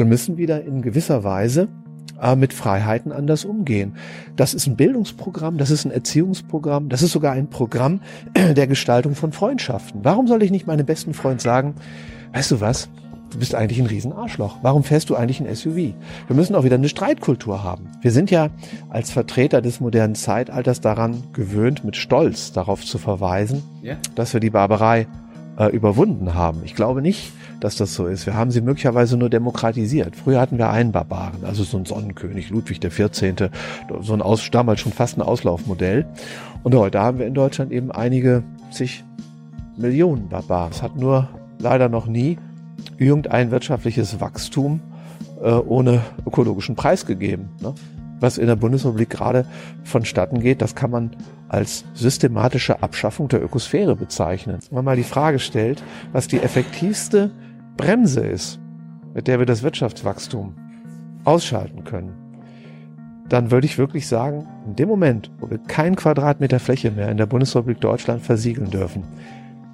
Wir müssen wieder in gewisser Weise äh, mit Freiheiten anders umgehen. Das ist ein Bildungsprogramm, das ist ein Erziehungsprogramm, das ist sogar ein Programm der Gestaltung von Freundschaften. Warum soll ich nicht meinem besten Freund sagen, weißt du was, du bist eigentlich ein Riesenarschloch. Warum fährst du eigentlich ein SUV? Wir müssen auch wieder eine Streitkultur haben. Wir sind ja als Vertreter des modernen Zeitalters daran gewöhnt, mit Stolz darauf zu verweisen, ja. dass wir die Barbarei äh, überwunden haben. Ich glaube nicht, dass das so ist. Wir haben sie möglicherweise nur demokratisiert. Früher hatten wir einen Barbaren, also so ein Sonnenkönig, Ludwig XIV., so ein Aus, damals schon fast ein Auslaufmodell. Und heute haben wir in Deutschland eben einige zig Millionen Barbaren. Es hat nur leider noch nie irgendein wirtschaftliches Wachstum äh, ohne ökologischen Preis gegeben. Ne? Was in der Bundesrepublik gerade vonstatten geht, das kann man als systematische Abschaffung der Ökosphäre bezeichnen. Wenn man mal die Frage stellt, was die effektivste Bremse ist, mit der wir das Wirtschaftswachstum ausschalten können, dann würde ich wirklich sagen, in dem Moment, wo wir kein Quadratmeter Fläche mehr in der Bundesrepublik Deutschland versiegeln dürfen,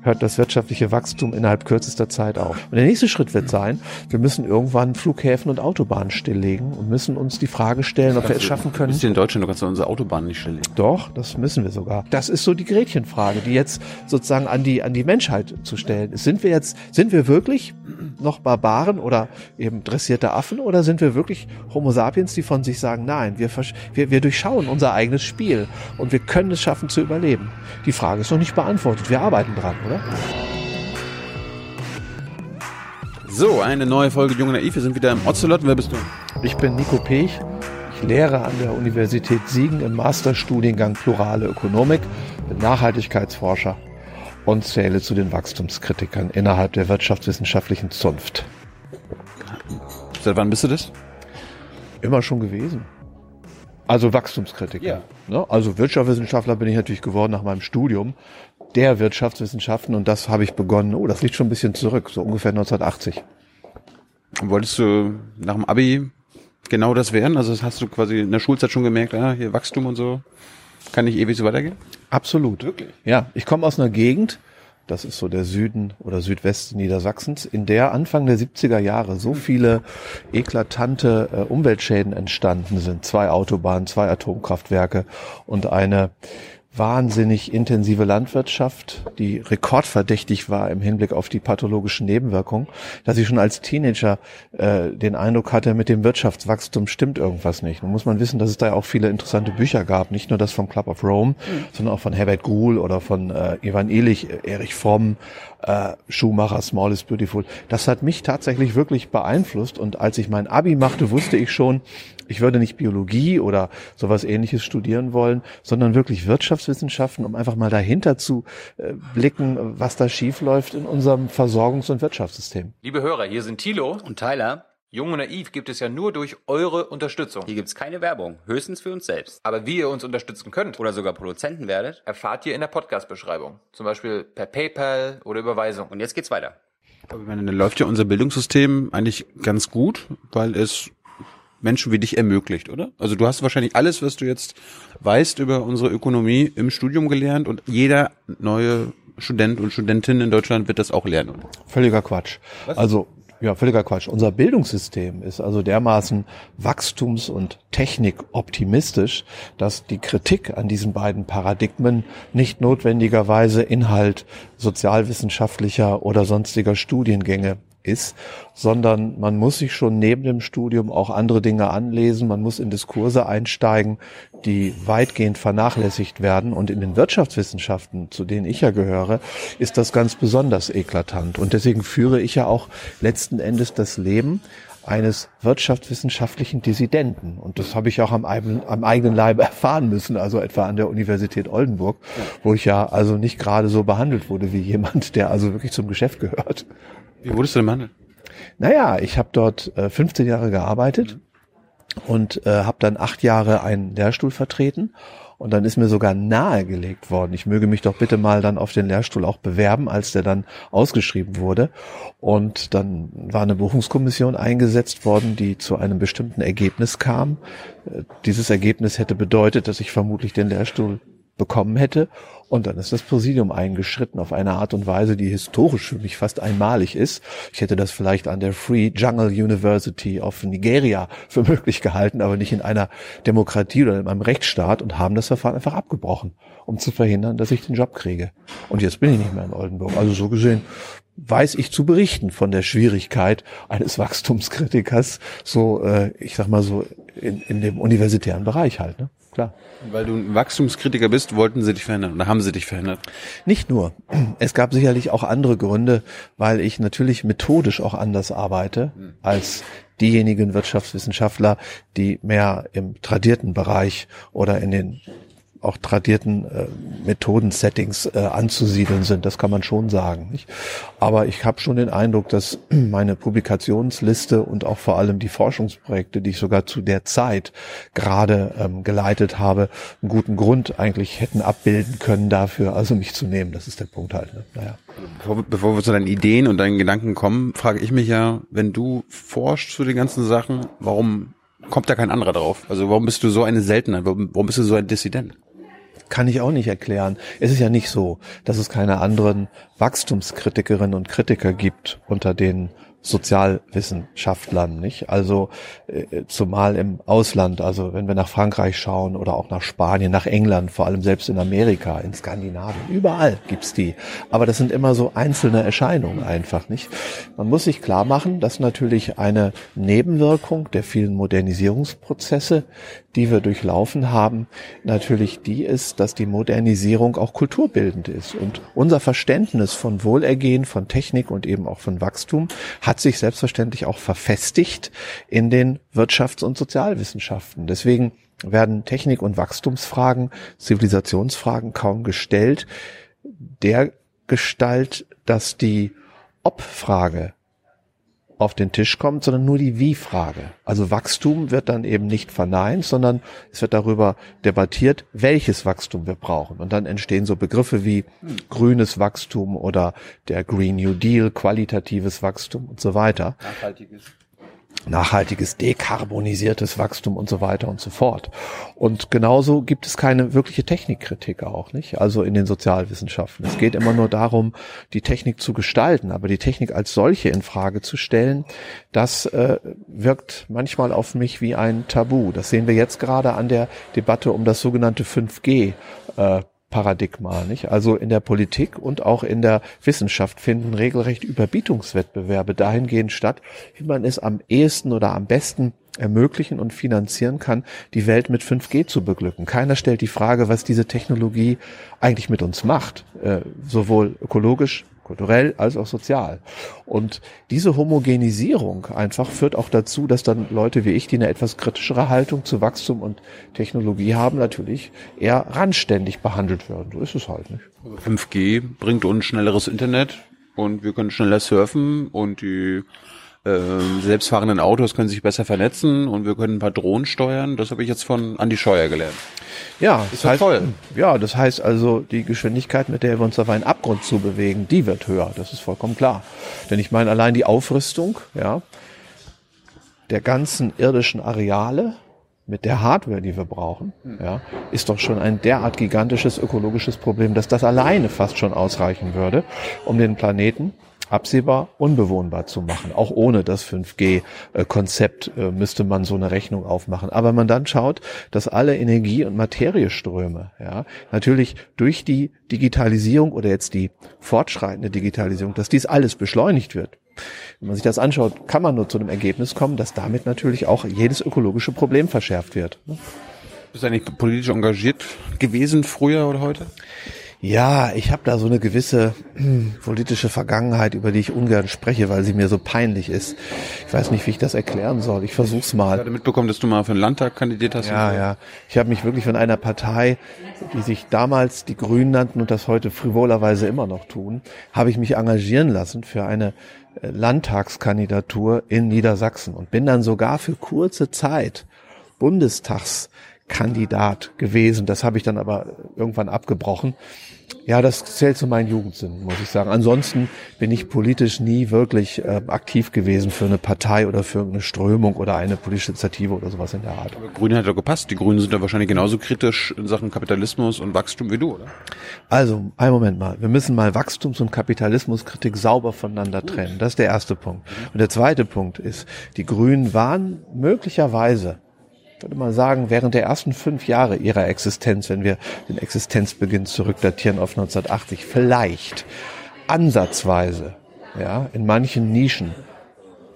hört das wirtschaftliche Wachstum innerhalb kürzester Zeit auf. Und der nächste Schritt wird sein, wir müssen irgendwann Flughäfen und Autobahnen stilllegen und müssen uns die Frage stellen, ob wir es schaffen können. Bist du in Deutschland, du kannst unsere Autobahnen nicht stilllegen. Doch, das müssen wir sogar. Das ist so die Gretchenfrage, die jetzt sozusagen an die, an die Menschheit zu stellen ist. Sind wir jetzt, sind wir wirklich noch Barbaren oder eben dressierte Affen oder sind wir wirklich Homo sapiens, die von sich sagen, nein, wir, wir, wir durchschauen unser eigenes Spiel und wir können es schaffen zu überleben? Die Frage ist noch nicht beantwortet. Wir arbeiten dran, oder? Oder? So, eine neue Folge Junge Naiv. Wir sind wieder im Ocelot. Wer bist du? Ich bin Nico Pech. Ich lehre an der Universität Siegen im Masterstudiengang Plurale Ökonomik, bin Nachhaltigkeitsforscher und zähle zu den Wachstumskritikern innerhalb der wirtschaftswissenschaftlichen Zunft. Seit wann bist du das? Immer schon gewesen. Also Wachstumskritiker. Ja. Ne? Also Wirtschaftswissenschaftler bin ich natürlich geworden nach meinem Studium der Wirtschaftswissenschaften und das habe ich begonnen, oh, das liegt schon ein bisschen zurück, so ungefähr 1980. Wolltest du nach dem Abi genau das werden? Also das hast du quasi in der Schulzeit schon gemerkt, ah, hier Wachstum und so, kann nicht ewig so weitergehen? Absolut. Wirklich? Ja, ich komme aus einer Gegend, das ist so der Süden oder Südwesten Niedersachsens, in der Anfang der 70er Jahre so viele eklatante äh, Umweltschäden entstanden sind. Zwei Autobahnen, zwei Atomkraftwerke und eine wahnsinnig intensive Landwirtschaft, die rekordverdächtig war im Hinblick auf die pathologischen Nebenwirkungen, dass ich schon als Teenager äh, den Eindruck hatte, mit dem Wirtschaftswachstum stimmt irgendwas nicht. Nun muss man wissen, dass es da ja auch viele interessante Bücher gab, nicht nur das vom Club of Rome, mhm. sondern auch von Herbert Gruhl oder von äh, Ivan Illich, Erich Fromm, äh, Schumacher, Small is Beautiful. Das hat mich tatsächlich wirklich beeinflusst und als ich mein Abi machte, wusste ich schon, ich würde nicht Biologie oder sowas ähnliches studieren wollen, sondern wirklich Wirtschaftswissenschaften, um einfach mal dahinter zu äh, blicken, was da schiefläuft in unserem Versorgungs- und Wirtschaftssystem. Liebe Hörer, hier sind Thilo und Tyler. Jung und Naiv gibt es ja nur durch eure Unterstützung. Hier gibt es keine Werbung, höchstens für uns selbst. Aber wie ihr uns unterstützen könnt oder sogar Produzenten werdet, erfahrt ihr in der Podcast-Beschreibung. Zum Beispiel per PayPal oder Überweisung. Und jetzt geht's weiter. Aber ich meine, dann läuft ja unser Bildungssystem eigentlich ganz gut, weil es Menschen wie dich ermöglicht, oder? Also du hast wahrscheinlich alles, was du jetzt weißt über unsere Ökonomie im Studium gelernt und jeder neue Student und Studentin in Deutschland wird das auch lernen. Oder? Völliger Quatsch. Was? Also ja, völliger Quatsch. Unser Bildungssystem ist also dermaßen wachstums- und technikoptimistisch, dass die Kritik an diesen beiden Paradigmen nicht notwendigerweise Inhalt sozialwissenschaftlicher oder sonstiger Studiengänge ist, sondern man muss sich schon neben dem Studium auch andere Dinge anlesen, man muss in Diskurse einsteigen, die weitgehend vernachlässigt werden. Und in den Wirtschaftswissenschaften, zu denen ich ja gehöre, ist das ganz besonders eklatant. Und deswegen führe ich ja auch letzten Endes das Leben eines wirtschaftswissenschaftlichen Dissidenten. Und das habe ich auch am, am, eigenen Leib erfahren müssen, also etwa an der Universität Oldenburg, wo ich ja also nicht gerade so behandelt wurde wie jemand, der also wirklich zum Geschäft gehört. Wie wurdest du denn behandelt? Naja, ich habe dort äh, 15 Jahre gearbeitet und äh, habe dann acht Jahre einen Lehrstuhl vertreten. Und dann ist mir sogar nahegelegt worden, ich möge mich doch bitte mal dann auf den Lehrstuhl auch bewerben, als der dann ausgeschrieben wurde. Und dann war eine Buchungskommission eingesetzt worden, die zu einem bestimmten Ergebnis kam. Äh, dieses Ergebnis hätte bedeutet, dass ich vermutlich den Lehrstuhl bekommen hätte. Und dann ist das Präsidium eingeschritten auf eine Art und Weise, die historisch für mich fast einmalig ist. Ich hätte das vielleicht an der Free Jungle University of Nigeria für möglich gehalten, aber nicht in einer Demokratie oder in einem Rechtsstaat und haben das Verfahren einfach abgebrochen, um zu verhindern, dass ich den Job kriege. Und jetzt bin ich nicht mehr in Oldenburg. Also so gesehen weiß ich zu berichten von der Schwierigkeit eines Wachstumskritikers, so äh, ich sag mal so in, in dem universitären Bereich halt. Ne? Klar. Weil du ein Wachstumskritiker bist, wollten sie dich verändern oder haben sie dich verändert? Nicht nur. Es gab sicherlich auch andere Gründe, weil ich natürlich methodisch auch anders arbeite als diejenigen Wirtschaftswissenschaftler, die mehr im tradierten Bereich oder in den auch tradierten äh, Methoden-Settings äh, anzusiedeln sind. Das kann man schon sagen. Nicht? Aber ich habe schon den Eindruck, dass meine Publikationsliste und auch vor allem die Forschungsprojekte, die ich sogar zu der Zeit gerade ähm, geleitet habe, einen guten Grund eigentlich hätten abbilden können dafür, also mich zu nehmen. Das ist der Punkt halt. Ne? Naja. Bevor, bevor wir zu deinen Ideen und deinen Gedanken kommen, frage ich mich ja, wenn du forschst zu den ganzen Sachen, warum kommt da kein anderer drauf? Also warum bist du so eine Seltenheit? Warum, warum bist du so ein Dissident? Kann ich auch nicht erklären. Es ist ja nicht so, dass es keine anderen Wachstumskritikerinnen und Kritiker gibt unter den Sozialwissenschaftlern, nicht? Also äh, zumal im Ausland, also wenn wir nach Frankreich schauen oder auch nach Spanien, nach England, vor allem selbst in Amerika, in Skandinavien, überall gibt's die. Aber das sind immer so einzelne Erscheinungen einfach, nicht? Man muss sich klar machen, dass natürlich eine Nebenwirkung der vielen Modernisierungsprozesse, die wir durchlaufen haben, natürlich die ist, dass die Modernisierung auch kulturbildend ist. Und unser Verständnis von Wohlergehen, von Technik und eben auch von Wachstum hat hat sich selbstverständlich auch verfestigt in den Wirtschafts- und Sozialwissenschaften. Deswegen werden Technik- und Wachstumsfragen, Zivilisationsfragen kaum gestellt. Der Gestalt, dass die Ob-Frage auf den Tisch kommt, sondern nur die Wie-Frage. Also Wachstum wird dann eben nicht verneint, sondern es wird darüber debattiert, welches Wachstum wir brauchen. Und dann entstehen so Begriffe wie grünes Wachstum oder der Green New Deal, qualitatives Wachstum und so weiter. Nachhaltiges nachhaltiges, dekarbonisiertes Wachstum und so weiter und so fort. Und genauso gibt es keine wirkliche Technikkritik auch, nicht? Also in den Sozialwissenschaften. Es geht immer nur darum, die Technik zu gestalten, aber die Technik als solche in Frage zu stellen, das äh, wirkt manchmal auf mich wie ein Tabu. Das sehen wir jetzt gerade an der Debatte um das sogenannte 5G. Äh, Paradigma, nicht? Also in der Politik und auch in der Wissenschaft finden regelrecht Überbietungswettbewerbe dahingehend statt, wie man es am ehesten oder am besten ermöglichen und finanzieren kann, die Welt mit 5G zu beglücken. Keiner stellt die Frage, was diese Technologie eigentlich mit uns macht, äh, sowohl ökologisch kulturell als auch sozial. Und diese Homogenisierung einfach führt auch dazu, dass dann Leute wie ich, die eine etwas kritischere Haltung zu Wachstum und Technologie haben, natürlich eher randständig behandelt werden. So ist es halt nicht. 5G bringt uns schnelleres Internet und wir können schneller surfen und die äh, selbstfahrenden Autos können sich besser vernetzen und wir können ein paar Drohnen steuern. Das habe ich jetzt von Andy Scheuer gelernt. Ja, ist das heißt, toll. Ja, das heißt also, die Geschwindigkeit, mit der wir uns auf einen Abgrund zu bewegen, die wird höher. Das ist vollkommen klar. Denn ich meine, allein die Aufrüstung, ja, der ganzen irdischen Areale mit der Hardware, die wir brauchen, ja, ist doch schon ein derart gigantisches ökologisches Problem, dass das alleine fast schon ausreichen würde, um den Planeten absehbar unbewohnbar zu machen. Auch ohne das 5G-Konzept äh, müsste man so eine Rechnung aufmachen. Aber man dann schaut, dass alle Energie- und Materieströme, ja, natürlich durch die Digitalisierung oder jetzt die fortschreitende Digitalisierung, dass dies alles beschleunigt wird. Wenn man sich das anschaut, kann man nur zu dem Ergebnis kommen, dass damit natürlich auch jedes ökologische Problem verschärft wird. Bist du eigentlich politisch engagiert gewesen früher oder heute? Ja, ich habe da so eine gewisse hm, politische Vergangenheit, über die ich ungern spreche, weil sie mir so peinlich ist. Ich weiß nicht, wie ich das erklären soll. Ich versuch's mal. Ich hatte mitbekommen, dass du mal für den Landtag kandidiert hast. Ja, ja. Ich habe mich wirklich von einer Partei, die sich damals die Grünen nannten und das heute frivolerweise immer noch tun, habe ich mich engagieren lassen für eine äh, Landtagskandidatur in Niedersachsen und bin dann sogar für kurze Zeit Bundestags Kandidat gewesen. Das habe ich dann aber irgendwann abgebrochen. Ja, das zählt zu meinen Jugendsünden, muss ich sagen. Ansonsten bin ich politisch nie wirklich äh, aktiv gewesen für eine Partei oder für eine Strömung oder eine politische Initiative oder sowas in der Art. Aber Grüne hat doch gepasst. Die Grünen sind ja wahrscheinlich genauso kritisch in Sachen Kapitalismus und Wachstum wie du, oder? Also, einen Moment mal. Wir müssen mal Wachstums- und Kapitalismuskritik sauber voneinander trennen. Das ist der erste Punkt. Und der zweite Punkt ist, die Grünen waren möglicherweise würde mal sagen, während der ersten fünf Jahre ihrer Existenz, wenn wir den Existenzbeginn zurückdatieren auf 1980, vielleicht ansatzweise, ja, in manchen Nischen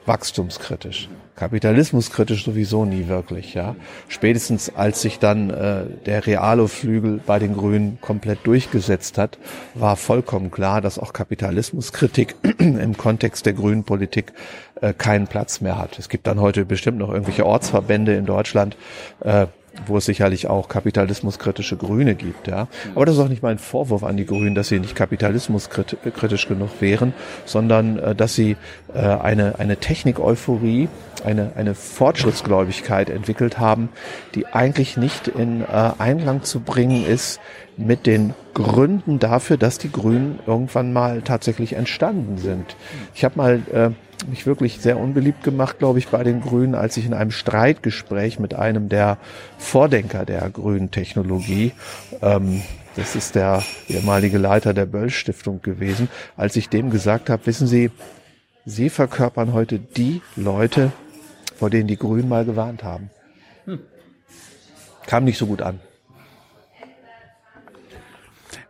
wachstumskritisch. Kapitalismuskritisch sowieso nie wirklich, ja. Spätestens als sich dann äh, der Realo-Flügel bei den Grünen komplett durchgesetzt hat, war vollkommen klar, dass auch Kapitalismuskritik im Kontext der grünen Politik äh, keinen Platz mehr hat. Es gibt dann heute bestimmt noch irgendwelche Ortsverbände in Deutschland, äh, wo es sicherlich auch kapitalismuskritische Grüne gibt, ja. Aber das ist auch nicht mein Vorwurf an die Grünen, dass sie nicht kapitalismuskritisch genug wären, sondern äh, dass sie äh, eine, eine Technik-Euphorie, eine, eine Fortschrittsgläubigkeit entwickelt haben, die eigentlich nicht in äh, Einklang zu bringen ist mit den Gründen dafür, dass die Grünen irgendwann mal tatsächlich entstanden sind. Ich habe mal äh, mich wirklich sehr unbeliebt gemacht, glaube ich, bei den Grünen, als ich in einem Streitgespräch mit einem der Vordenker der grünen Technologie, ähm, das ist der ehemalige Leiter der Böll Stiftung gewesen, als ich dem gesagt habe, wissen Sie, Sie verkörpern heute die Leute, vor denen die Grünen mal gewarnt haben. Hm. Kam nicht so gut an.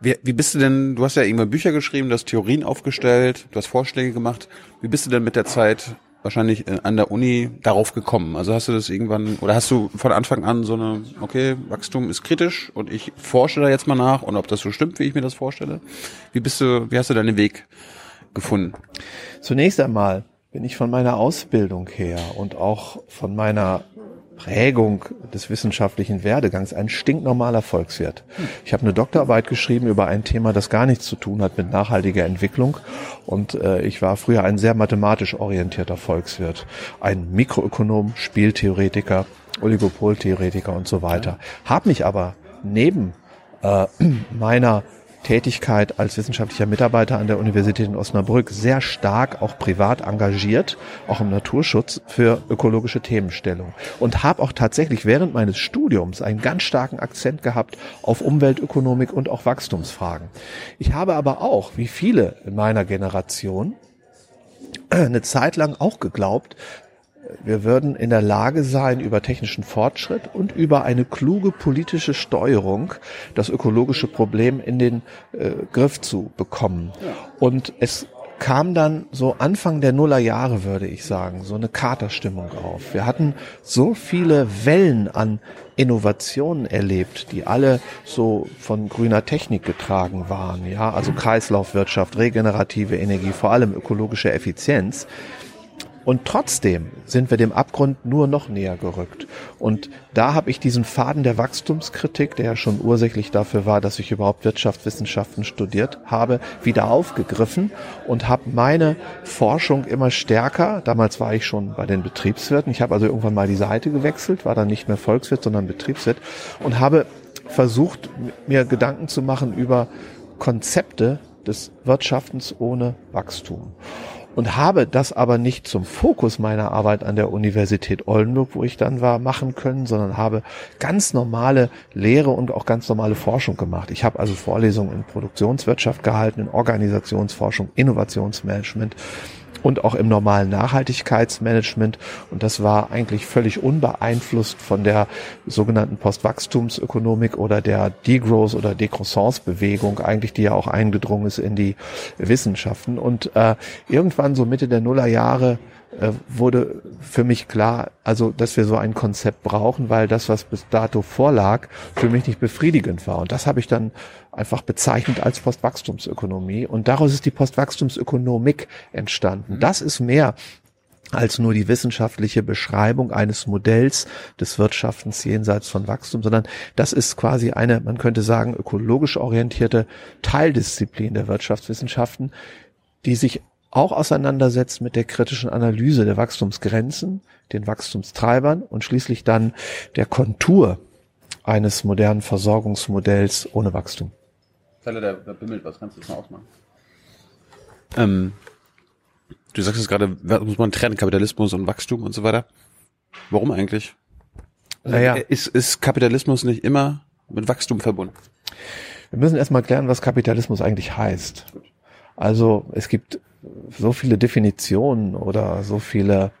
Wie, wie bist du denn, du hast ja irgendwann Bücher geschrieben, du hast Theorien aufgestellt, du hast Vorschläge gemacht. Wie bist du denn mit der Zeit wahrscheinlich an der Uni darauf gekommen? Also hast du das irgendwann, oder hast du von Anfang an so eine, okay, Wachstum ist kritisch und ich forsche da jetzt mal nach und ob das so stimmt, wie ich mir das vorstelle? Wie bist du, wie hast du deinen Weg gefunden? Zunächst einmal bin ich von meiner Ausbildung her und auch von meiner Prägung des wissenschaftlichen Werdegangs ein stinknormaler Volkswirt. Ich habe eine Doktorarbeit geschrieben über ein Thema, das gar nichts zu tun hat mit nachhaltiger Entwicklung. Und äh, ich war früher ein sehr mathematisch orientierter Volkswirt. Ein Mikroökonom, Spieltheoretiker, Oligopoltheoretiker und so weiter. Hab mich aber neben äh, meiner Tätigkeit als wissenschaftlicher Mitarbeiter an der Universität in Osnabrück sehr stark auch privat engagiert, auch im Naturschutz für ökologische Themenstellung und habe auch tatsächlich während meines Studiums einen ganz starken Akzent gehabt auf Umweltökonomik und auch Wachstumsfragen. Ich habe aber auch, wie viele in meiner Generation, eine Zeit lang auch geglaubt, wir würden in der Lage sein, über technischen Fortschritt und über eine kluge politische Steuerung das ökologische Problem in den äh, Griff zu bekommen. Und es kam dann so Anfang der Nullerjahre, würde ich sagen, so eine Katerstimmung auf. Wir hatten so viele Wellen an Innovationen erlebt, die alle so von grüner Technik getragen waren, ja, also Kreislaufwirtschaft, regenerative Energie, vor allem ökologische Effizienz, und trotzdem sind wir dem Abgrund nur noch näher gerückt. Und da habe ich diesen Faden der Wachstumskritik, der ja schon ursächlich dafür war, dass ich überhaupt Wirtschaftswissenschaften studiert habe, wieder aufgegriffen und habe meine Forschung immer stärker, damals war ich schon bei den Betriebswirten, ich habe also irgendwann mal die Seite gewechselt, war dann nicht mehr Volkswirt, sondern Betriebswirt und habe versucht, mir Gedanken zu machen über Konzepte des Wirtschaftens ohne Wachstum und habe das aber nicht zum Fokus meiner Arbeit an der Universität Oldenburg, wo ich dann war, machen können, sondern habe ganz normale Lehre und auch ganz normale Forschung gemacht. Ich habe also Vorlesungen in Produktionswirtschaft gehalten, in Organisationsforschung, Innovationsmanagement und auch im normalen Nachhaltigkeitsmanagement. Und das war eigentlich völlig unbeeinflusst von der sogenannten Postwachstumsökonomik oder der Degrowth oder Decroissance-Bewegung, eigentlich die ja auch eingedrungen ist in die Wissenschaften. Und äh, irgendwann so Mitte der Nullerjahre äh, wurde für mich klar, also dass wir so ein Konzept brauchen, weil das, was bis dato vorlag, für mich nicht befriedigend war. Und das habe ich dann einfach bezeichnet als Postwachstumsökonomie. Und daraus ist die Postwachstumsökonomik entstanden. Das ist mehr als nur die wissenschaftliche Beschreibung eines Modells des Wirtschaftens jenseits von Wachstum, sondern das ist quasi eine, man könnte sagen, ökologisch orientierte Teildisziplin der Wirtschaftswissenschaften, die sich auch auseinandersetzt mit der kritischen Analyse der Wachstumsgrenzen, den Wachstumstreibern und schließlich dann der Kontur eines modernen Versorgungsmodells ohne Wachstum. Teile, da bimmelt was, kannst du das mal ausmachen? Ähm, du sagst jetzt gerade, muss man trennen, Kapitalismus und Wachstum und so weiter. Warum eigentlich? Naja. Ist, ist Kapitalismus nicht immer mit Wachstum verbunden? Wir müssen erstmal klären, was Kapitalismus eigentlich heißt. Also es gibt so viele Definitionen oder so viele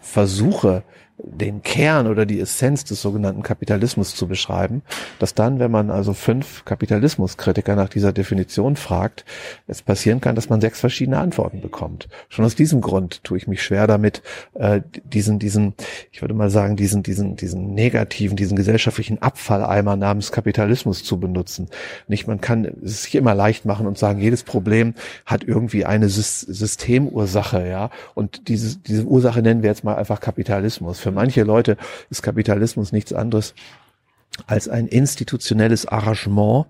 Versuche, den Kern oder die Essenz des sogenannten Kapitalismus zu beschreiben, dass dann, wenn man also fünf Kapitalismuskritiker nach dieser Definition fragt, es passieren kann, dass man sechs verschiedene Antworten bekommt. Schon aus diesem Grund tue ich mich schwer damit, äh, diesen, diesen, ich würde mal sagen, diesen, diesen, diesen negativen, diesen gesellschaftlichen Abfalleimer namens Kapitalismus zu benutzen. Nicht, man kann es sich immer leicht machen und sagen, jedes Problem hat irgendwie eine Sys- Systemursache, ja. Und diese, diese Ursache nennen wir jetzt mal einfach Kapitalismus. Für manche Leute ist Kapitalismus nichts anderes als ein institutionelles Arrangement,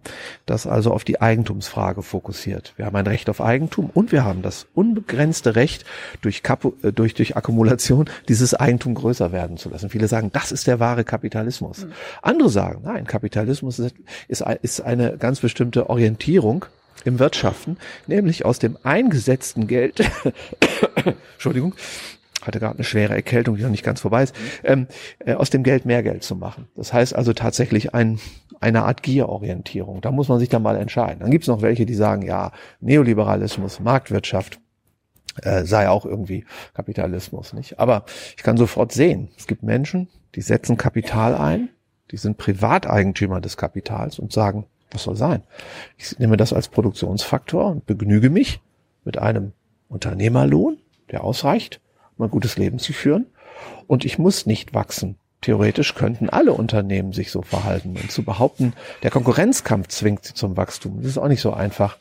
das also auf die Eigentumsfrage fokussiert. Wir haben ein Recht auf Eigentum und wir haben das unbegrenzte Recht, durch, Kapu äh, durch, durch Akkumulation dieses Eigentum größer werden zu lassen. Viele sagen, das ist der wahre Kapitalismus. Andere sagen, nein, Kapitalismus ist, ist eine ganz bestimmte Orientierung im Wirtschaften, nämlich aus dem eingesetzten Geld, Entschuldigung, hatte gerade eine schwere Erkältung, die noch nicht ganz vorbei ist, ähm, äh, aus dem Geld mehr Geld zu machen. Das heißt also tatsächlich ein, eine Art Gierorientierung. Da muss man sich dann mal entscheiden. Dann gibt es noch welche, die sagen, ja, Neoliberalismus, Marktwirtschaft äh, sei auch irgendwie Kapitalismus, nicht? Aber ich kann sofort sehen, es gibt Menschen, die setzen Kapital ein, die sind Privateigentümer des Kapitals und sagen, was soll sein? Ich nehme das als Produktionsfaktor und begnüge mich mit einem Unternehmerlohn, der ausreicht, ein gutes Leben zu führen. Und ich muss nicht wachsen. Theoretisch könnten alle Unternehmen sich so verhalten. Und zu behaupten, der Konkurrenzkampf zwingt sie zum Wachstum, das ist auch nicht so einfach.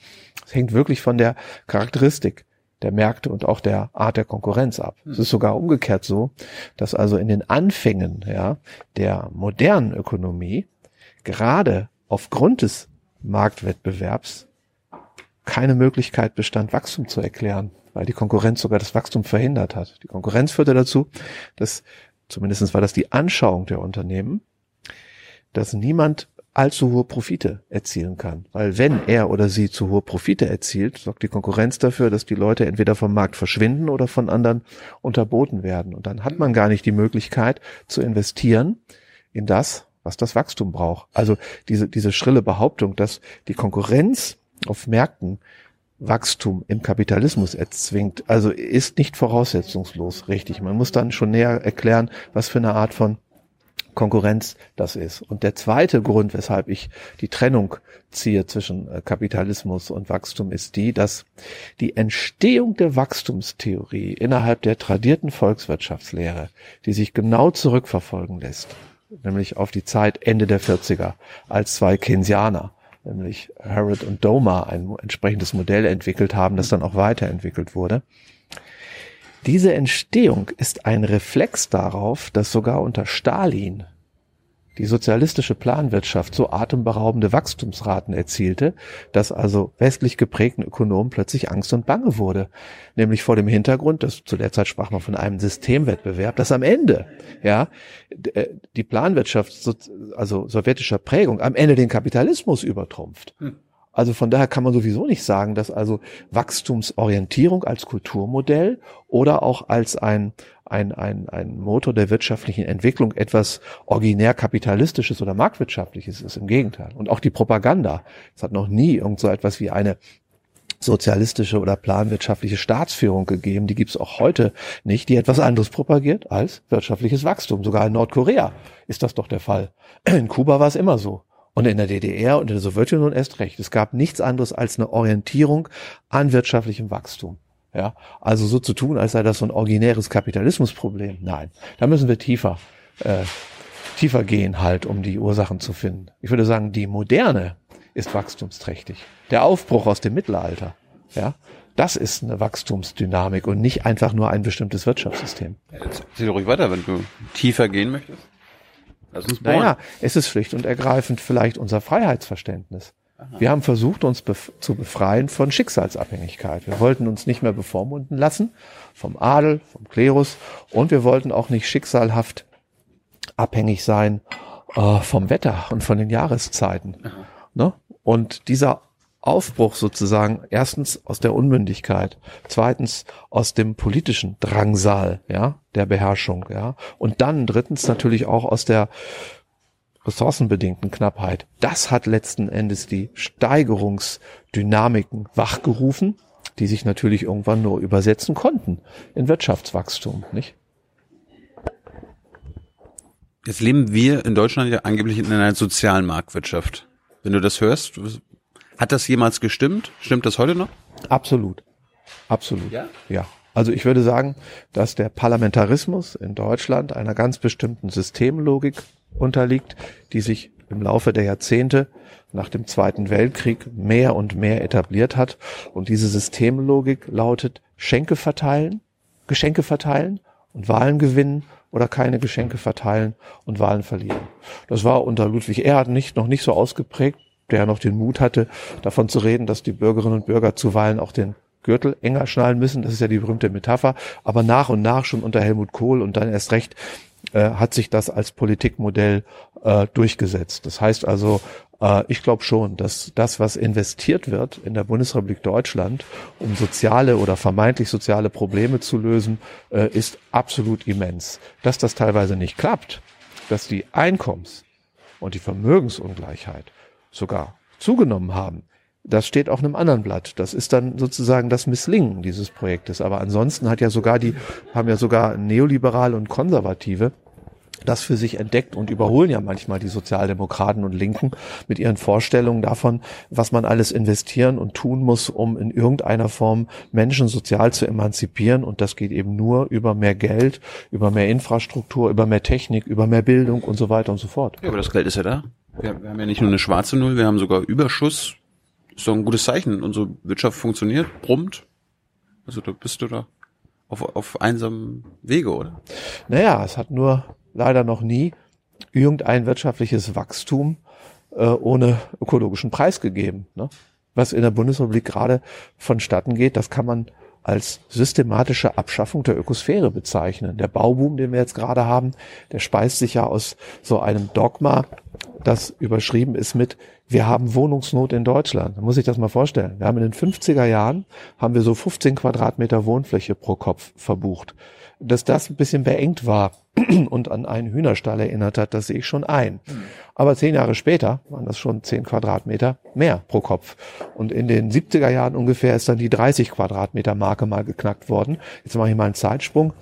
Es hängt wirklich von der Charakteristik der Märkte und auch der Art der Konkurrenz ab. Es ist sogar umgekehrt so, dass also in den Anfängen ja, der modernen Ökonomie gerade aufgrund des Marktwettbewerbs keine Möglichkeit bestand, Wachstum zu erklären, weil die Konkurrenz sogar das Wachstum verhindert hat. Die Konkurrenz führte dazu, dass, zumindest war das die Anschauung der Unternehmen, dass niemand allzu hohe Profite erzielen kann. Weil wenn er oder sie zu hohe Profite erzielt, sorgt die Konkurrenz dafür, dass die Leute entweder vom Markt verschwinden oder von anderen unterboten werden. Und dann hat man gar nicht die Möglichkeit zu investieren in das, was das Wachstum braucht. Also diese, diese schrille Behauptung, dass die Konkurrenz auf Märkten Wachstum im Kapitalismus erzwingt, also ist nicht voraussetzungslos richtig. Man muss dann schon näher erklären, was für eine Art von Konkurrenz das ist. Und der zweite Grund, weshalb ich die Trennung ziehe zwischen äh, Kapitalismus und Wachstum, ist die, dass die Entstehung der Wachstumstheorie innerhalb der tradierten Volkswirtschaftslehre, die sich genau zurückverfolgen lässt, nämlich auf die Zeit Ende der 40er, als zwei Keynesianer, nämlich Harrod und Domer, ein entsprechendes Modell entwickelt haben, das dann auch weiterentwickelt wurde. Diese Entstehung ist ein Reflex darauf, dass sogar unter Stalin die sozialistische Planwirtschaft so atemberaubende Wachstumsraten erzielte, dass also westlich geprägten Ökonomen plötzlich Angst und Bange wurde. Nämlich vor dem Hintergrund, dass zu der Zeit sprach man von einem Systemwettbewerb, dass am Ende, ja, äh, die Planwirtschaft, so- also sowjetischer Prägung, am Ende den Kapitalismus übertrumpft. Also von daher kann man sowieso nicht sagen, dass also Wachstumsorientierung als Kulturmodell oder auch als ein, ein, ein, ein Motor der wirtschaftlichen Entwicklung etwas originär kapitalistisches oder marktwirtschaftliches ist. Im Gegenteil. Und auch die Propaganda. Es hat noch nie irgend so etwas wie eine sozialistische oder planwirtschaftliche Staatsführung gegeben, die gibt es auch heute nicht, die etwas anderes propagiert als wirtschaftliches Wachstum. Sogar in Nordkorea ist das doch der Fall. In Kuba war es immer so. Und in der DDR und in der Sowjetunion erst recht. Es gab nichts anderes als eine Orientierung an wirtschaftlichem Wachstum. Ja, also so zu tun, als sei das so ein originäres Kapitalismusproblem. Nein, da müssen wir tiefer, äh, tiefer gehen halt, um die Ursachen zu finden. Ich würde sagen, die Moderne ist wachstumsträchtig. Der Aufbruch aus dem Mittelalter, ja, das ist eine Wachstumsdynamik und nicht einfach nur ein bestimmtes Wirtschaftssystem. Erzähl ruhig weiter, wenn du tiefer gehen möchtest. Lass uns bohren. Naja, es ist schlicht und ergreifend vielleicht unser Freiheitsverständnis. Wir haben versucht, uns bef zu befreien von Schicksalsabhängigkeit. Wir wollten uns nicht mehr bevormunden lassen vom Adel, vom Klerus und wir wollten auch nicht schicksalhaft abhängig sein äh, vom Wetter und von den Jahreszeiten. Ne? Und dieser Aufbruch sozusagen erstens aus der Unmündigkeit, zweitens aus dem politischen Drangsal, ja, der Beherrschung, ja, und dann drittens natürlich auch aus der ressourcenbedingten Knappheit. Das hat letzten Endes die Steigerungsdynamiken wachgerufen, die sich natürlich irgendwann nur übersetzen konnten in Wirtschaftswachstum, nicht? Jetzt leben wir in Deutschland ja angeblich in einer sozialen Marktwirtschaft. Wenn du das hörst, hat das jemals gestimmt? Stimmt das heute noch? Absolut. Absolut. Ja? Ja. Also ich würde sagen, dass der Parlamentarismus in Deutschland einer ganz bestimmten Systemlogik unterliegt, die sich im Laufe der Jahrzehnte nach dem Zweiten Weltkrieg mehr und mehr etabliert hat. Und diese Systemlogik lautet Schenke verteilen, Geschenke verteilen und Wahlen gewinnen oder keine Geschenke verteilen und Wahlen verlieren. Das war unter Ludwig Erhard nicht, noch nicht so ausgeprägt, der noch den Mut hatte, davon zu reden, dass die Bürgerinnen und Bürger zuweilen auch den Gürtel enger schnallen müssen. Das ist ja die berühmte Metapher. Aber nach und nach schon unter Helmut Kohl und dann erst recht äh, hat sich das als Politikmodell äh, durchgesetzt. Das heißt also, äh, ich glaube schon, dass das, was investiert wird in der Bundesrepublik Deutschland, um soziale oder vermeintlich soziale Probleme zu lösen, äh, ist absolut immens. Dass das teilweise nicht klappt, dass die Einkommens- und die Vermögensungleichheit sogar zugenommen haben, das steht auf einem anderen Blatt. Das ist dann sozusagen das Misslingen dieses Projektes. Aber ansonsten hat ja sogar die, haben ja sogar Neoliberale und Konservative das für sich entdeckt und überholen ja manchmal die Sozialdemokraten und Linken mit ihren Vorstellungen davon, was man alles investieren und tun muss, um in irgendeiner Form Menschen sozial zu emanzipieren. Und das geht eben nur über mehr Geld, über mehr Infrastruktur, über mehr Technik, über mehr Bildung und so weiter und so fort. Ja, aber das Geld ist ja da. Wir, wir haben ja nicht nur eine schwarze Null, wir haben sogar Überschuss. Ist doch ein gutes Zeichen. Unsere Wirtschaft funktioniert, brummt. Also da bist du da auf, auf einsamen Wege, oder? Naja, es hat nur leider noch nie irgendein wirtschaftliches Wachstum äh, ohne ökologischen Preis gegeben. Ne? Was in der Bundesrepublik gerade vonstatten geht, das kann man als systematische Abschaffung der Ökosphäre bezeichnen. Der Bauboom, den wir jetzt gerade haben, der speist sich ja aus so einem Dogma, das überschrieben ist mit, wir haben Wohnungsnot in Deutschland. Da muss ich das mal vorstellen. Wir haben in den 50er Jahren, haben wir so 15 Quadratmeter Wohnfläche pro Kopf verbucht. Dass das ein bisschen beengt war und an einen Hühnerstall erinnert hat, das sehe ich schon ein. Aber zehn Jahre später waren das schon zehn Quadratmeter mehr pro Kopf. Und in den 70er Jahren ungefähr ist dann die 30 Quadratmeter Marke mal geknackt worden. Jetzt mache ich mal einen Zeitsprung.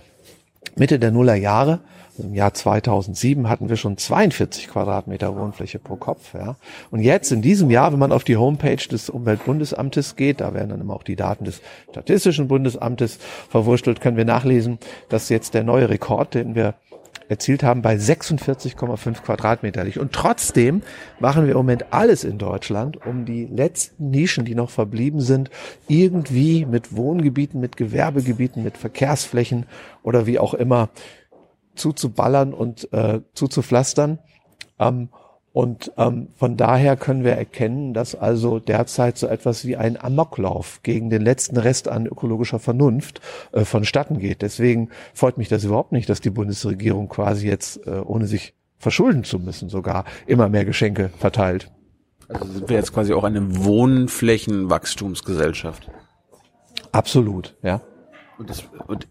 Mitte der Nuller Jahre im Jahr 2007 hatten wir schon 42 Quadratmeter Wohnfläche pro Kopf. Ja. Und jetzt in diesem Jahr, wenn man auf die Homepage des Umweltbundesamtes geht, da werden dann immer auch die Daten des Statistischen Bundesamtes verwurstelt, können wir nachlesen, dass jetzt der neue Rekord, den wir erzielt haben, bei 46,5 Quadratmeter liegt. Und trotzdem machen wir im Moment alles in Deutschland, um die letzten Nischen, die noch verblieben sind, irgendwie mit Wohngebieten, mit Gewerbegebieten, mit Verkehrsflächen oder wie auch immer zuzuballern und äh, zuzupflastern. Ähm, und ähm, von daher können wir erkennen, dass also derzeit so etwas wie ein Amoklauf gegen den letzten Rest an ökologischer Vernunft äh, vonstatten geht. Deswegen freut mich das überhaupt nicht, dass die Bundesregierung quasi jetzt, äh, ohne sich verschulden zu müssen, sogar immer mehr Geschenke verteilt. Also sind wir jetzt quasi auch eine Wohnflächenwachstumsgesellschaft. Absolut, ja. Und, das, und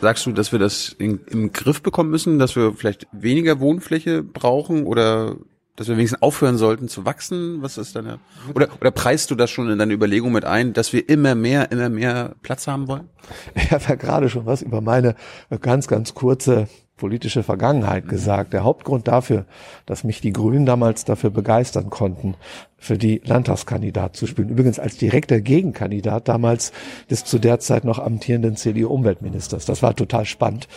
Sagst du, dass wir das in, im Griff bekommen müssen, dass wir vielleicht weniger Wohnfläche brauchen oder dass wir wenigstens aufhören sollten zu wachsen? Was ist deine oder oder preist du das schon in deine Überlegung mit ein, dass wir immer mehr, immer mehr Platz haben wollen? Ich habe ja gerade schon was über meine ganz, ganz kurze politische Vergangenheit gesagt. Der Hauptgrund dafür, dass mich die Grünen damals dafür begeistern konnten, für die Landtagskandidat zu spielen. Übrigens als direkter Gegenkandidat damals des zu der Zeit noch amtierenden CDU-Umweltministers. Das war total spannend.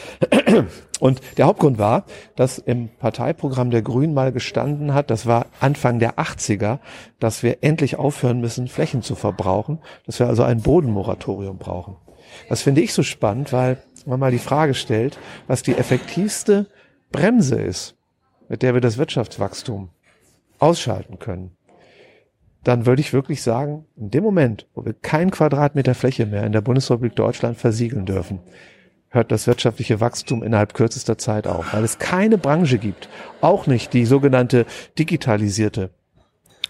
Und der Hauptgrund war, dass im Parteiprogramm der Grünen mal gestanden hat, das war Anfang der 80er, dass wir endlich aufhören müssen, Flächen zu verbrauchen, dass wir also ein Bodenmoratorium brauchen. Das finde ich so spannend, weil man mal die Frage stellt, was die effektivste Bremse ist, mit der wir das Wirtschaftswachstum ausschalten können, dann würde ich wirklich sagen, in dem Moment, wo wir kein Quadratmeter Fläche mehr in der Bundesrepublik Deutschland versiegeln dürfen, hört das wirtschaftliche Wachstum innerhalb kürzester Zeit auf, weil es keine Branche gibt, auch nicht die sogenannte digitalisierte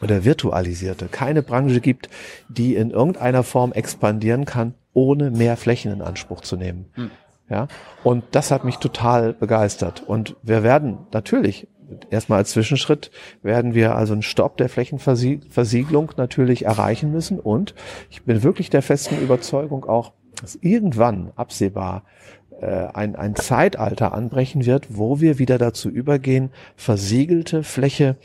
oder virtualisierte, keine Branche gibt, die in irgendeiner Form expandieren kann, ohne mehr Flächen in Anspruch zu nehmen. Hm. Ja, und das hat mich total begeistert. Und wir werden natürlich erstmal als Zwischenschritt werden wir also einen Stopp der Flächenversiegelung natürlich erreichen müssen. Und ich bin wirklich der festen Überzeugung auch, dass irgendwann absehbar äh, ein, ein Zeitalter anbrechen wird, wo wir wieder dazu übergehen, versiegelte Fläche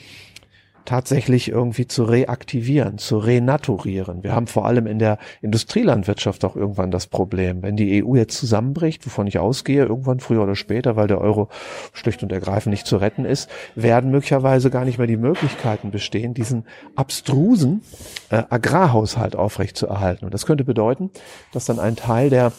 tatsächlich irgendwie zu reaktivieren, zu renaturieren. Wir haben vor allem in der Industrielandwirtschaft auch irgendwann das Problem, wenn die EU jetzt zusammenbricht, wovon ich ausgehe, irgendwann früher oder später, weil der Euro schlicht und ergreifend nicht zu retten ist, werden möglicherweise gar nicht mehr die Möglichkeiten bestehen, diesen abstrusen äh, Agrarhaushalt aufrechtzuerhalten. Und das könnte bedeuten, dass dann ein Teil der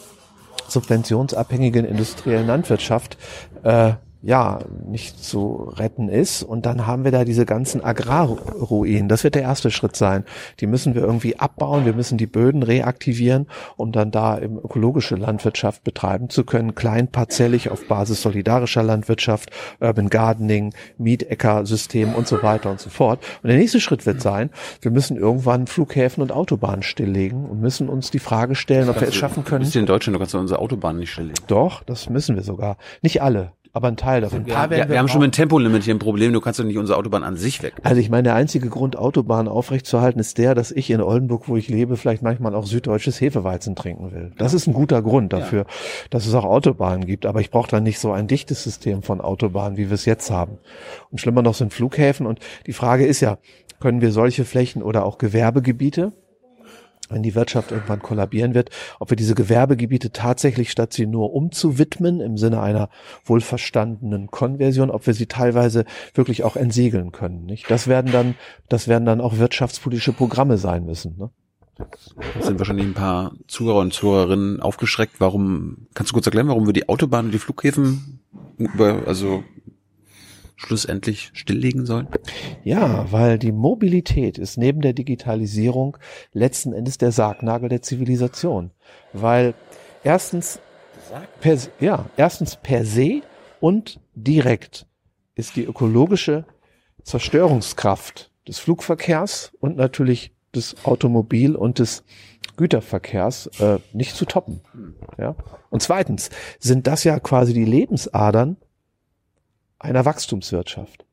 subventionsabhängigen industriellen Landwirtschaft äh, ja, nicht zu retten ist. Und dann haben wir da diese ganzen Agrarruinen. Das wird der erste Schritt sein. Die müssen wir irgendwie abbauen. Wir müssen die Böden reaktivieren, um dann da im ökologische Landwirtschaft betreiben zu können. Kleinparzellig auf Basis solidarischer Landwirtschaft, Urban Gardening, Mieteckersystem und so weiter und so fort. Und der nächste Schritt wird sein, wir müssen irgendwann Flughäfen und Autobahnen stilllegen und müssen uns die Frage stellen, ob wir es schaffen können. Bist du in Deutschland, du kannst unsere Autobahnen nicht stilllegen. Doch, das müssen wir sogar. Nicht alle aber ein Teil davon. Wir, wir, wir haben schon mit dem Tempolimit hier ein Problem, du kannst doch nicht unsere Autobahn an sich weg. Also ich meine, der einzige Grund, Autobahnen aufrechtzuerhalten, ist der, dass ich in Oldenburg, wo ich lebe, vielleicht manchmal auch süddeutsches Hefeweizen trinken will. Das ist ein guter Grund dafür, ja. dass es auch Autobahnen gibt. Aber ich brauche da nicht so ein dichtes System von Autobahnen, wie wir es jetzt haben. Und schlimmer noch sind Flughäfen. Und die Frage ist ja, können wir solche Flächen oder auch Gewerbegebiete, wenn die Wirtschaft irgendwann kollabieren wird, ob wir diese Gewerbegebiete tatsächlich, statt sie nur umzuwidmen, im Sinne einer wohlverstandenen Konversion, ob wir sie teilweise wirklich auch entsiegeln können. Nicht? Das werden dann, das werden dann auch wirtschaftspolitische Programme sein müssen. Ne? Jetzt sind wahrscheinlich ein paar Zuhörer und Zuhörerinnen aufgeschreckt. Warum, kannst du kurz erklären, warum wir die Autobahnen und die Flughäfen über, also schlussendlich stilllegen sollen? Ja, weil die Mobilität ist neben der Digitalisierung letzten Endes der Sargnagel der Zivilisation. Weil erstens per, ja, erstens per se und direkt ist die ökologische Zerstörungskraft des Flugverkehrs und natürlich des Automobil- und des Güterverkehrs äh, nicht zu toppen. Ja? Und zweitens sind das ja quasi die Lebensadern einer Wachstumswirtschaft.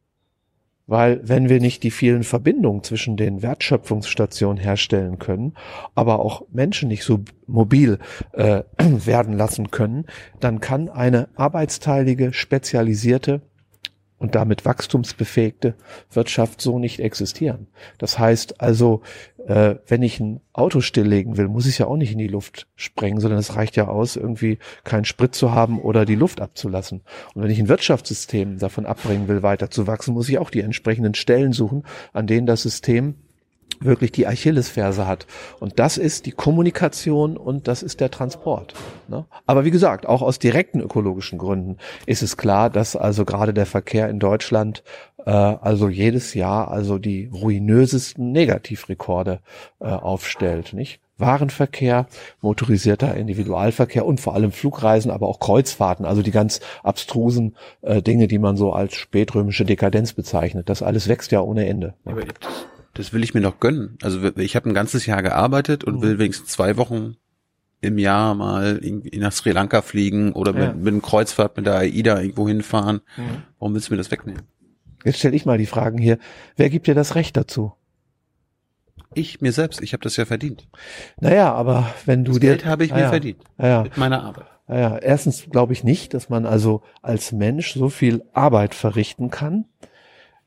Weil wenn wir nicht die vielen Verbindungen zwischen den Wertschöpfungsstationen herstellen können, aber auch Menschen nicht so mobil äh, werden lassen können, dann kann eine arbeitsteilige, spezialisierte und damit wachstumsbefähigte Wirtschaft so nicht existieren. Das heißt also, äh, wenn ich ein Auto stilllegen will, muss ich es ja auch nicht in die Luft sprengen, sondern es reicht ja aus, irgendwie keinen Sprit zu haben oder die Luft abzulassen. Und wenn ich ein Wirtschaftssystem davon abbringen will, weiter zu wachsen, muss ich auch die entsprechenden Stellen suchen, an denen das System wirklich die Achillesferse hat. Und das ist die Kommunikation und das ist der Transport. Ne? Aber wie gesagt, auch aus direkten ökologischen Gründen ist es klar, dass also gerade der Verkehr in Deutschland äh, also jedes Jahr also die ruinösesten Negativrekorde äh, aufstellt. Nicht? Warenverkehr, motorisierter Individualverkehr und vor allem Flugreisen, aber auch Kreuzfahrten, also die ganz abstrusen äh, Dinge, die man so als spätrömische Dekadenz bezeichnet. Das alles wächst ja ohne Ende. Aber das will ich mir noch gönnen. Also ich habe ein ganzes Jahr gearbeitet und mhm. will wenigstens zwei Wochen im Jahr mal irgendwie nach Sri Lanka fliegen oder mit, ja. mit einem Kreuzfahrt mit der AIDA irgendwo hinfahren. Mhm. Warum willst du mir das wegnehmen? Jetzt stelle ich mal die Fragen hier. Wer gibt dir das Recht dazu? Ich mir selbst. Ich habe das ja verdient. Naja, aber wenn du das dir Geld habe ich ah, mir ja. verdient ah, ja. mit meiner Arbeit. Ah, ja, erstens glaube ich nicht, dass man also als Mensch so viel Arbeit verrichten kann,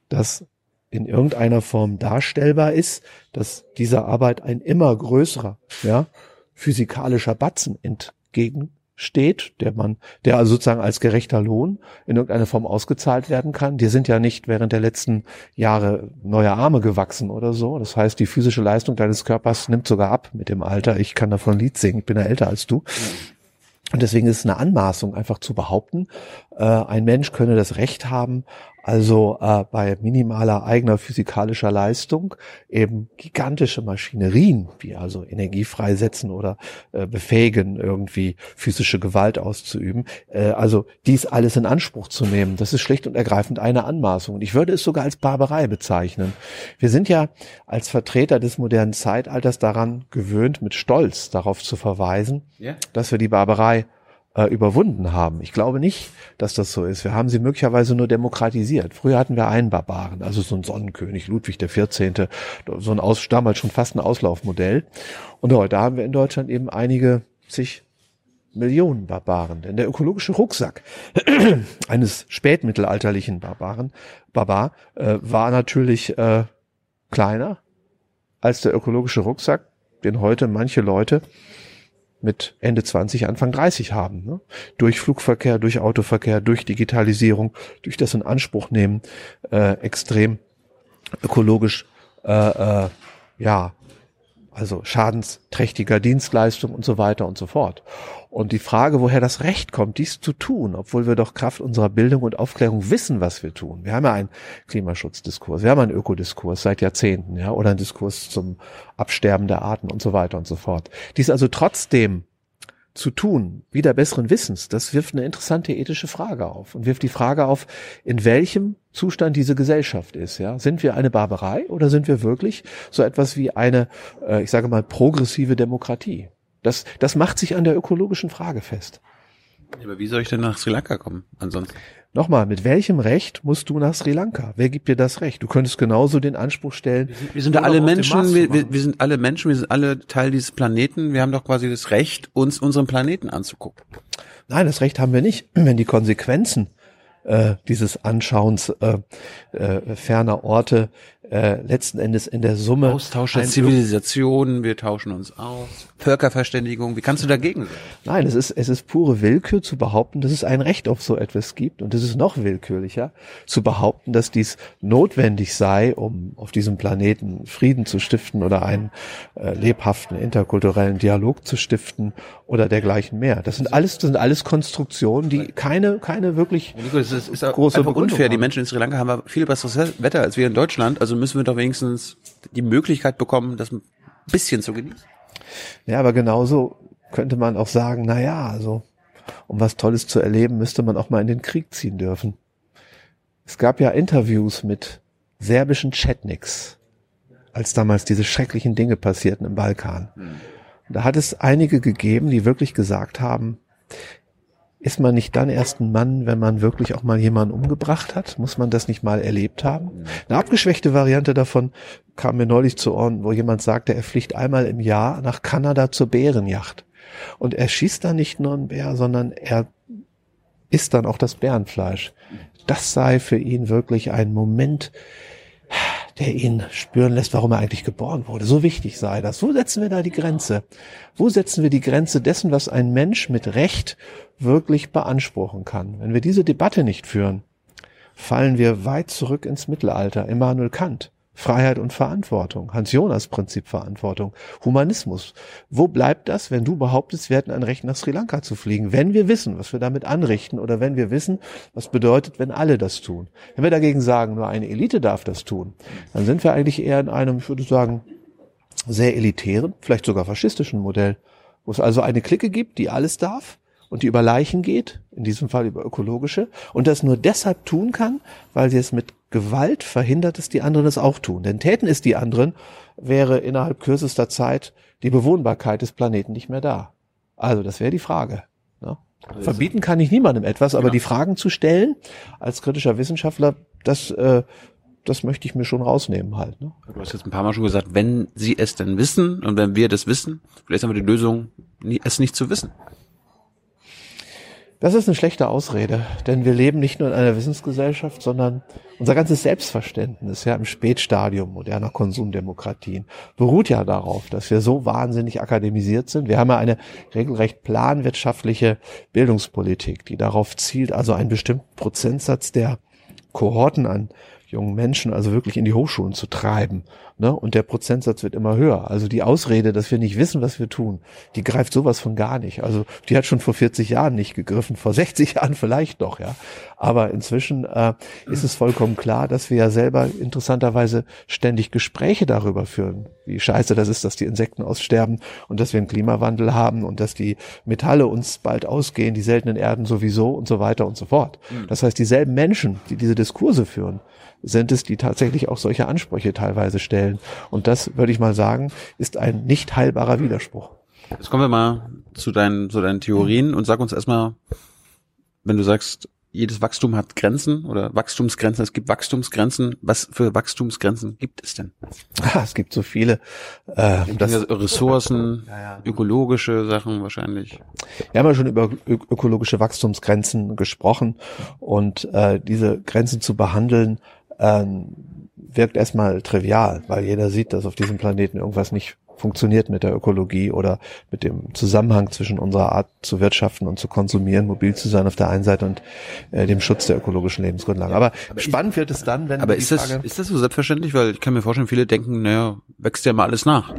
dass in irgendeiner Form darstellbar ist, dass dieser Arbeit ein immer größerer, ja, physikalischer Batzen entgegensteht, der man, der also sozusagen als gerechter Lohn in irgendeiner Form ausgezahlt werden kann. Die sind ja nicht während der letzten Jahre neue Arme gewachsen oder so. Das heißt, die physische Leistung deines Körpers nimmt sogar ab mit dem Alter. Ich kann davon ein Lied singen. Ich bin ja älter als du. Und deswegen ist es eine Anmaßung, einfach zu behaupten, äh, ein Mensch könne das Recht haben, also äh, bei minimaler eigener physikalischer Leistung eben gigantische Maschinerien, wie also Energie freisetzen oder äh, befähigen, irgendwie physische Gewalt auszuüben. Äh, also dies alles in Anspruch zu nehmen, das ist schlicht und ergreifend eine Anmaßung. Und ich würde es sogar als Barbarei bezeichnen. Wir sind ja als Vertreter des modernen Zeitalters daran gewöhnt, mit Stolz darauf zu verweisen, Ja. dass wir die Barbarei äh, überwunden haben. Ich glaube nicht, dass das so ist. Wir haben sie möglicherweise nur demokratisiert. Früher hatten wir einen Barbaren, also so ein Sonnenkönig, Ludwig der 14., so ein Aus, damals schon fast ein Auslaufmodell. Und heute haben wir in Deutschland eben einige zig Millionen Barbaren. Denn der ökologische Rucksack eines spätmittelalterlichen Barbaren, Barbar, äh, war natürlich äh, kleiner als der ökologische Rucksack, den heute manche Leute mit Ende 20, Anfang 30 haben. Ne? Durch Flugverkehr, durch Autoverkehr, durch Digitalisierung, durch das in Anspruch nehmen, äh, extrem ökologisch, äh, äh, ja, also schadensträchtiger Dienstleistung und so weiter und so fort. Und die Frage, woher das Recht kommt, dies zu tun, obwohl wir doch Kraft unserer Bildung und Aufklärung wissen, was wir tun. Wir haben ja einen Klimaschutzdiskurs, wir haben einen Ökodiskurs seit Jahrzehnten, ja, oder einen Diskurs zum Absterben der Arten und so weiter und so fort. Dies also trotzdem zu tun, wieder besseren Wissens, das wirft eine interessante ethische Frage auf und wirft die Frage auf, in welchem Zustand diese Gesellschaft ist. Ja, sind wir eine Barbarei oder sind wir wirklich so etwas wie eine, äh, ich sage mal, progressive Demokratie? Das, das macht sich an der ökologischen Frage fest. Aber wie soll ich denn nach Sri Lanka kommen? Ansonsten. Nochmal, mit welchem Recht musst du nach Sri Lanka? Wer gibt dir das Recht? Du könntest genauso den Anspruch stellen. Wir sind da nur alle Menschen, wir, wir, wir sind alle Menschen, wir sind alle Teil dieses Planeten. Wir haben doch quasi das Recht, uns unseren Planeten anzugucken. Nein, das Recht haben wir nicht. Wenn die Konsequenzen äh, dieses Anschauens äh, äh, ferner Orte äh, letzten Endes in der Summe Austausch der Zivilisationen, wir tauschen uns aus. Völkerverständigung, wie kannst du dagegen sein? Nein, es ist, es ist pure Willkür zu behaupten, dass es ein Recht auf so etwas gibt. Und es ist noch willkürlicher zu behaupten, dass dies notwendig sei, um auf diesem Planeten Frieden zu stiften oder einen äh, lebhaften interkulturellen Dialog zu stiften oder dergleichen mehr. Das sind alles, das sind alles Konstruktionen, die keine, keine wirklich das ist, ist Große einfach unfair. Die haben. Menschen in Sri Lanka haben viel besseres Wetter als wir in Deutschland. Also müssen wir doch wenigstens die Möglichkeit bekommen, das ein bisschen zu genießen. Ja, aber genauso könnte man auch sagen, na ja, also, um was Tolles zu erleben, müsste man auch mal in den Krieg ziehen dürfen. Es gab ja Interviews mit serbischen Chetniks, als damals diese schrecklichen Dinge passierten im Balkan. Und da hat es einige gegeben, die wirklich gesagt haben, ist man nicht dann erst ein Mann, wenn man wirklich auch mal jemanden umgebracht hat? Muss man das nicht mal erlebt haben? Eine abgeschwächte Variante davon kam mir neulich zu Ohren, wo jemand sagte, er fliegt einmal im Jahr nach Kanada zur Bärenjacht. Und er schießt da nicht nur einen Bär, sondern er isst dann auch das Bärenfleisch. Das sei für ihn wirklich ein Moment, der ihn spüren lässt, warum er eigentlich geboren wurde. So wichtig sei das. Wo setzen wir da die Grenze? Wo setzen wir die Grenze dessen, was ein Mensch mit Recht wirklich beanspruchen kann? Wenn wir diese Debatte nicht führen, fallen wir weit zurück ins Mittelalter. Immanuel Kant. Freiheit und Verantwortung. Hans Jonas Prinzip Verantwortung. Humanismus. Wo bleibt das, wenn du behauptest, wir hätten ein Recht nach Sri Lanka zu fliegen? Wenn wir wissen, was wir damit anrichten oder wenn wir wissen, was bedeutet, wenn alle das tun. Wenn wir dagegen sagen, nur eine Elite darf das tun, dann sind wir eigentlich eher in einem, ich würde sagen, sehr elitären, vielleicht sogar faschistischen Modell, wo es also eine Clique gibt, die alles darf und die über Leichen geht, in diesem Fall über ökologische, und das nur deshalb tun kann, weil sie es mit Gewalt verhindert, dass die anderen es auch tun. Denn täten es die anderen, wäre innerhalb kürzester Zeit die Bewohnbarkeit des Planeten nicht mehr da. Also das wäre die Frage. Ne? Verbieten kann ich niemandem etwas, aber Genau. die Fragen zu stellen als kritischer Wissenschaftler, das, äh, das möchte ich mir schon rausnehmen halt. Ne? Du hast jetzt ein paar Mal schon gesagt, wenn sie es denn wissen und wenn wir das wissen, vielleicht haben wir die Lösung, es nicht zu wissen. Das ist eine schlechte Ausrede, denn wir leben nicht nur in einer Wissensgesellschaft, sondern unser ganzes Selbstverständnis ja im Spätstadium moderner Konsumdemokratien beruht ja darauf, dass wir so wahnsinnig akademisiert sind. Wir haben ja eine regelrecht planwirtschaftliche Bildungspolitik, die darauf zielt, also einen bestimmten Prozentsatz der Kohorten an jungen Menschen also wirklich in die Hochschulen zu treiben. Ne? Und der Prozentsatz wird immer höher. Also die Ausrede, dass wir nicht wissen, was wir tun, die greift sowas von gar nicht. Also die hat schon vor 40 Jahren nicht gegriffen, vor 60 Jahren vielleicht noch, ja. Aber inzwischen äh, ist es vollkommen klar, dass wir ja selber interessanterweise ständig Gespräche darüber führen, wie scheiße das ist, dass die Insekten aussterben und dass wir einen Klimawandel haben und dass die Metalle uns bald ausgehen, die seltenen Erden sowieso und so weiter und so fort. Mhm. Das heißt, dieselben Menschen, die diese Diskurse führen, sind es, die tatsächlich auch solche Ansprüche teilweise stellen. Und das, würde ich mal sagen, ist ein nicht heilbarer Widerspruch. Jetzt kommen wir mal zu deinen, zu deinen Theorien und sag uns erstmal, wenn du sagst, jedes Wachstum hat Grenzen oder Wachstumsgrenzen, es gibt Wachstumsgrenzen. Was für Wachstumsgrenzen gibt es denn? Ah, es gibt so viele. Äh, das, Ressourcen, ja, ja. ökologische Sachen wahrscheinlich. Wir haben ja schon über ökologische Wachstumsgrenzen gesprochen und äh, diese Grenzen zu behandeln, ähm, wirkt erstmal trivial, weil jeder sieht, dass auf diesem Planeten irgendwas nicht funktioniert mit der Ökologie oder mit dem Zusammenhang zwischen unserer Art zu wirtschaften und zu konsumieren, mobil zu sein auf der einen Seite und äh, dem Schutz der ökologischen Lebensgrundlagen. Aber, aber spannend wird es dann, wenn aber ist das ist das so selbstverständlich, weil ich kann mir vorstellen, viele denken, naja, wächst ja mal alles nach.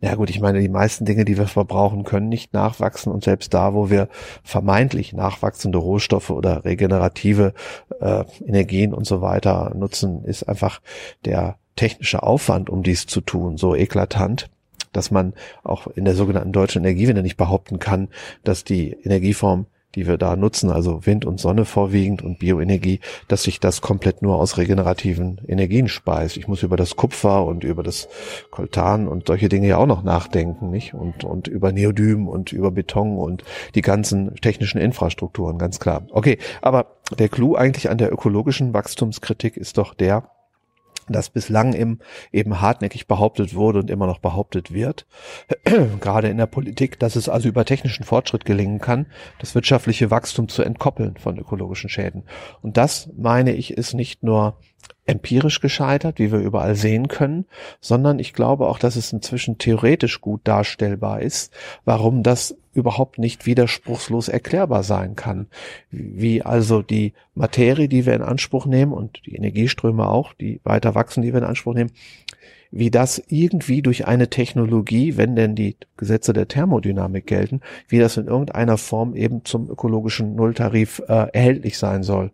Ja gut, ich meine, die meisten Dinge, die wir verbrauchen, können nicht nachwachsen. Und selbst da, wo wir vermeintlich nachwachsende Rohstoffe oder regenerative äh, Energien und so weiter nutzen, ist einfach der technische Aufwand, um dies zu tun, so eklatant, dass man auch in der sogenannten deutschen Energiewende nicht behaupten kann, dass die Energieform die wir da nutzen, also Wind und Sonne vorwiegend und Bioenergie, dass sich das komplett nur aus regenerativen Energien speist. Ich muss über das Kupfer und über das Koltan und solche Dinge ja auch noch nachdenken, nicht? Und, und über Neodym und über Beton und die ganzen technischen Infrastrukturen, ganz klar. Okay, aber der Clou eigentlich an der ökologischen Wachstumskritik ist doch der, das bislang im, eben hartnäckig behauptet wurde und immer noch behauptet wird, gerade in der Politik, dass es also über technischen Fortschritt gelingen kann, das wirtschaftliche Wachstum zu entkoppeln von ökologischen Schäden. Und das, meine ich, ist nicht nur empirisch gescheitert, wie wir überall sehen können, sondern ich glaube auch, dass es inzwischen theoretisch gut darstellbar ist, warum das überhaupt nicht widerspruchslos erklärbar sein kann. Wie also die Materie, die wir in Anspruch nehmen und die Energieströme auch, die weiter wachsen, die wir in Anspruch nehmen, wie das irgendwie durch eine Technologie, wenn denn die Gesetze der Thermodynamik gelten, wie das in irgendeiner Form eben zum ökologischen Nulltarif äh, erhältlich sein soll.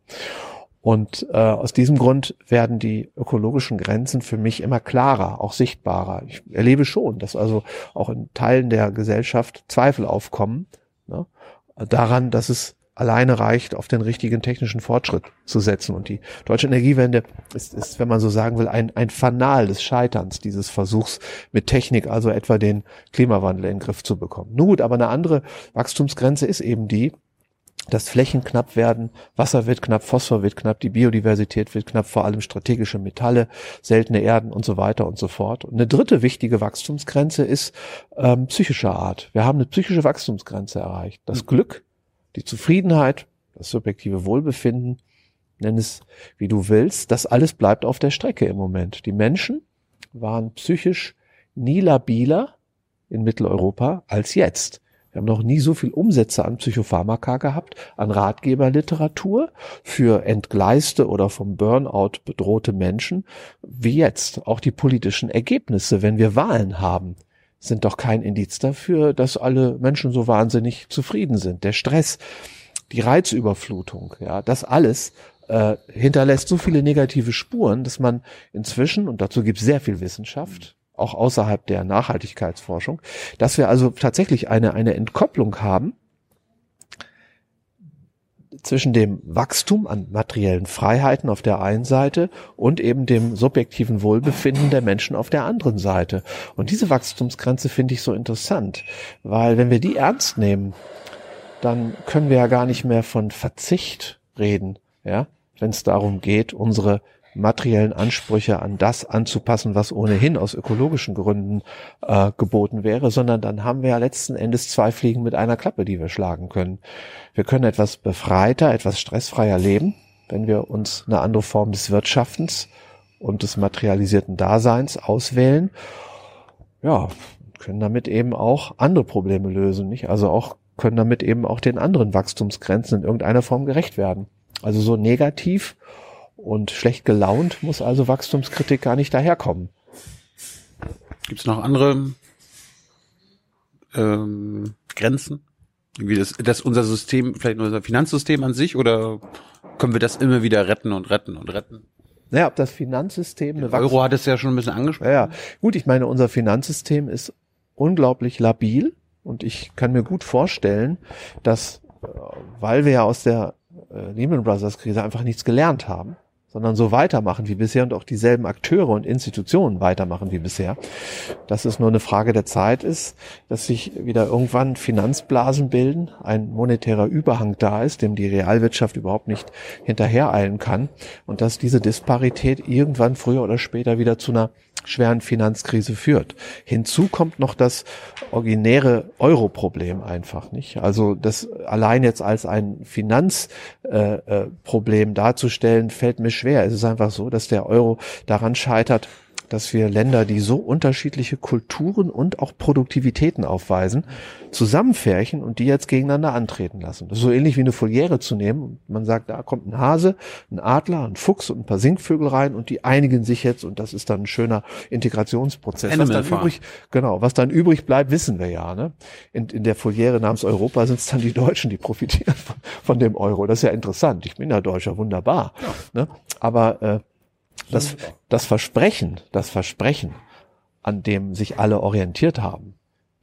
Und äh, aus diesem Grund werden die ökologischen Grenzen für mich immer klarer, auch sichtbarer. Ich erlebe schon, dass also auch in Teilen der Gesellschaft Zweifel aufkommen ne, daran, dass es alleine reicht, auf den richtigen technischen Fortschritt zu setzen. Und die deutsche Energiewende ist, ist wenn man so sagen will, ein, ein Fanal des Scheiterns dieses Versuchs mit Technik, also etwa den Klimawandel in den Griff zu bekommen. Nun gut, aber eine andere Wachstumsgrenze ist eben die, dass Flächen knapp werden, Wasser wird knapp, Phosphor wird knapp, die Biodiversität wird knapp, vor allem strategische Metalle, seltene Erden und so weiter und so fort. Und eine dritte wichtige Wachstumsgrenze ist ähm, psychischer Art. Wir haben eine psychische Wachstumsgrenze erreicht. Das mhm. Glück, die Zufriedenheit, das subjektive Wohlbefinden, nenn es wie du willst, das alles bleibt auf der Strecke im Moment. Die Menschen waren psychisch nie labiler in Mitteleuropa als jetzt. Wir haben noch nie so viel Umsätze an Psychopharmaka gehabt, an Ratgeberliteratur für entgleiste oder vom Burnout bedrohte Menschen, wie jetzt. Auch die politischen Ergebnisse, wenn wir Wahlen haben, sind doch kein Indiz dafür, dass alle Menschen so wahnsinnig zufrieden sind. Der Stress, die Reizüberflutung, ja, das alles äh, hinterlässt so viele negative Spuren, dass man inzwischen, und dazu gibt es sehr viel Wissenschaft, auch außerhalb der Nachhaltigkeitsforschung, dass wir also tatsächlich eine, eine Entkopplung haben zwischen dem Wachstum an materiellen Freiheiten auf der einen Seite und eben dem subjektiven Wohlbefinden der Menschen auf der anderen Seite. Und diese Wachstumsgrenze finde ich so interessant, weil wenn wir die ernst nehmen, dann können wir ja gar nicht mehr von Verzicht reden, ja, wenn es darum geht, unsere materiellen Ansprüche an das anzupassen, was ohnehin aus ökologischen Gründen äh, geboten wäre, sondern dann haben wir ja letzten Endes zwei Fliegen mit einer Klappe, die wir schlagen können. Wir können etwas befreiter, etwas stressfreier leben, wenn wir uns eine andere Form des Wirtschaftens und des materialisierten Daseins auswählen. Ja, können damit eben auch andere Probleme lösen, nicht? Also auch können damit eben auch den anderen Wachstumsgrenzen in irgendeiner Form gerecht werden. Also so negativ Und schlecht gelaunt muss also Wachstumskritik gar nicht daherkommen. Gibt es noch andere ähm, Grenzen? Wie das, das unser System, vielleicht unser Finanzsystem an sich oder können wir das immer wieder retten und retten und retten? Naja, ob das Finanzsystem eine Euro hat es ja schon ein bisschen angesprochen. Ja, ja, gut, ich meine, unser Finanzsystem ist unglaublich labil und ich kann mir gut vorstellen, dass, äh, weil wir ja aus der äh, Lehman Brothers Krise einfach nichts gelernt haben, sondern so weitermachen wie bisher und auch dieselben Akteure und Institutionen weitermachen wie bisher, dass es nur eine Frage der Zeit ist, dass sich wieder irgendwann Finanzblasen bilden, ein monetärer Überhang da ist, dem die Realwirtschaft überhaupt nicht hinterhereilen kann und dass diese Disparität irgendwann früher oder später wieder zu einer schweren Finanzkrise führt. Hinzu kommt noch das originäre Euro-Problem einfach nicht. Also das allein jetzt als ein Finanzproblem äh, äh, darzustellen, fällt mir schwer. Es ist einfach so, dass der Euro daran scheitert, dass wir Länder, die so unterschiedliche Kulturen und auch Produktivitäten aufweisen, zusammenfärchen und die jetzt gegeneinander antreten lassen. Das ist so ähnlich wie eine Foliere zu nehmen. Man sagt, da kommt ein Hase, ein Adler, ein Fuchs und ein paar Singvögel rein und die einigen sich jetzt und das ist dann ein schöner Integrationsprozess. Animal was dann übrig, genau, was dann übrig bleibt, wissen wir ja. Ne? In, in der Foliere namens Europa sind es dann die Deutschen, die profitieren von, von, dem Euro. Das ist ja interessant. Ich bin ja Deutscher, wunderbar. Ja. Ne? Aber äh, das, das Versprechen, das Versprechen, an dem sich alle orientiert haben,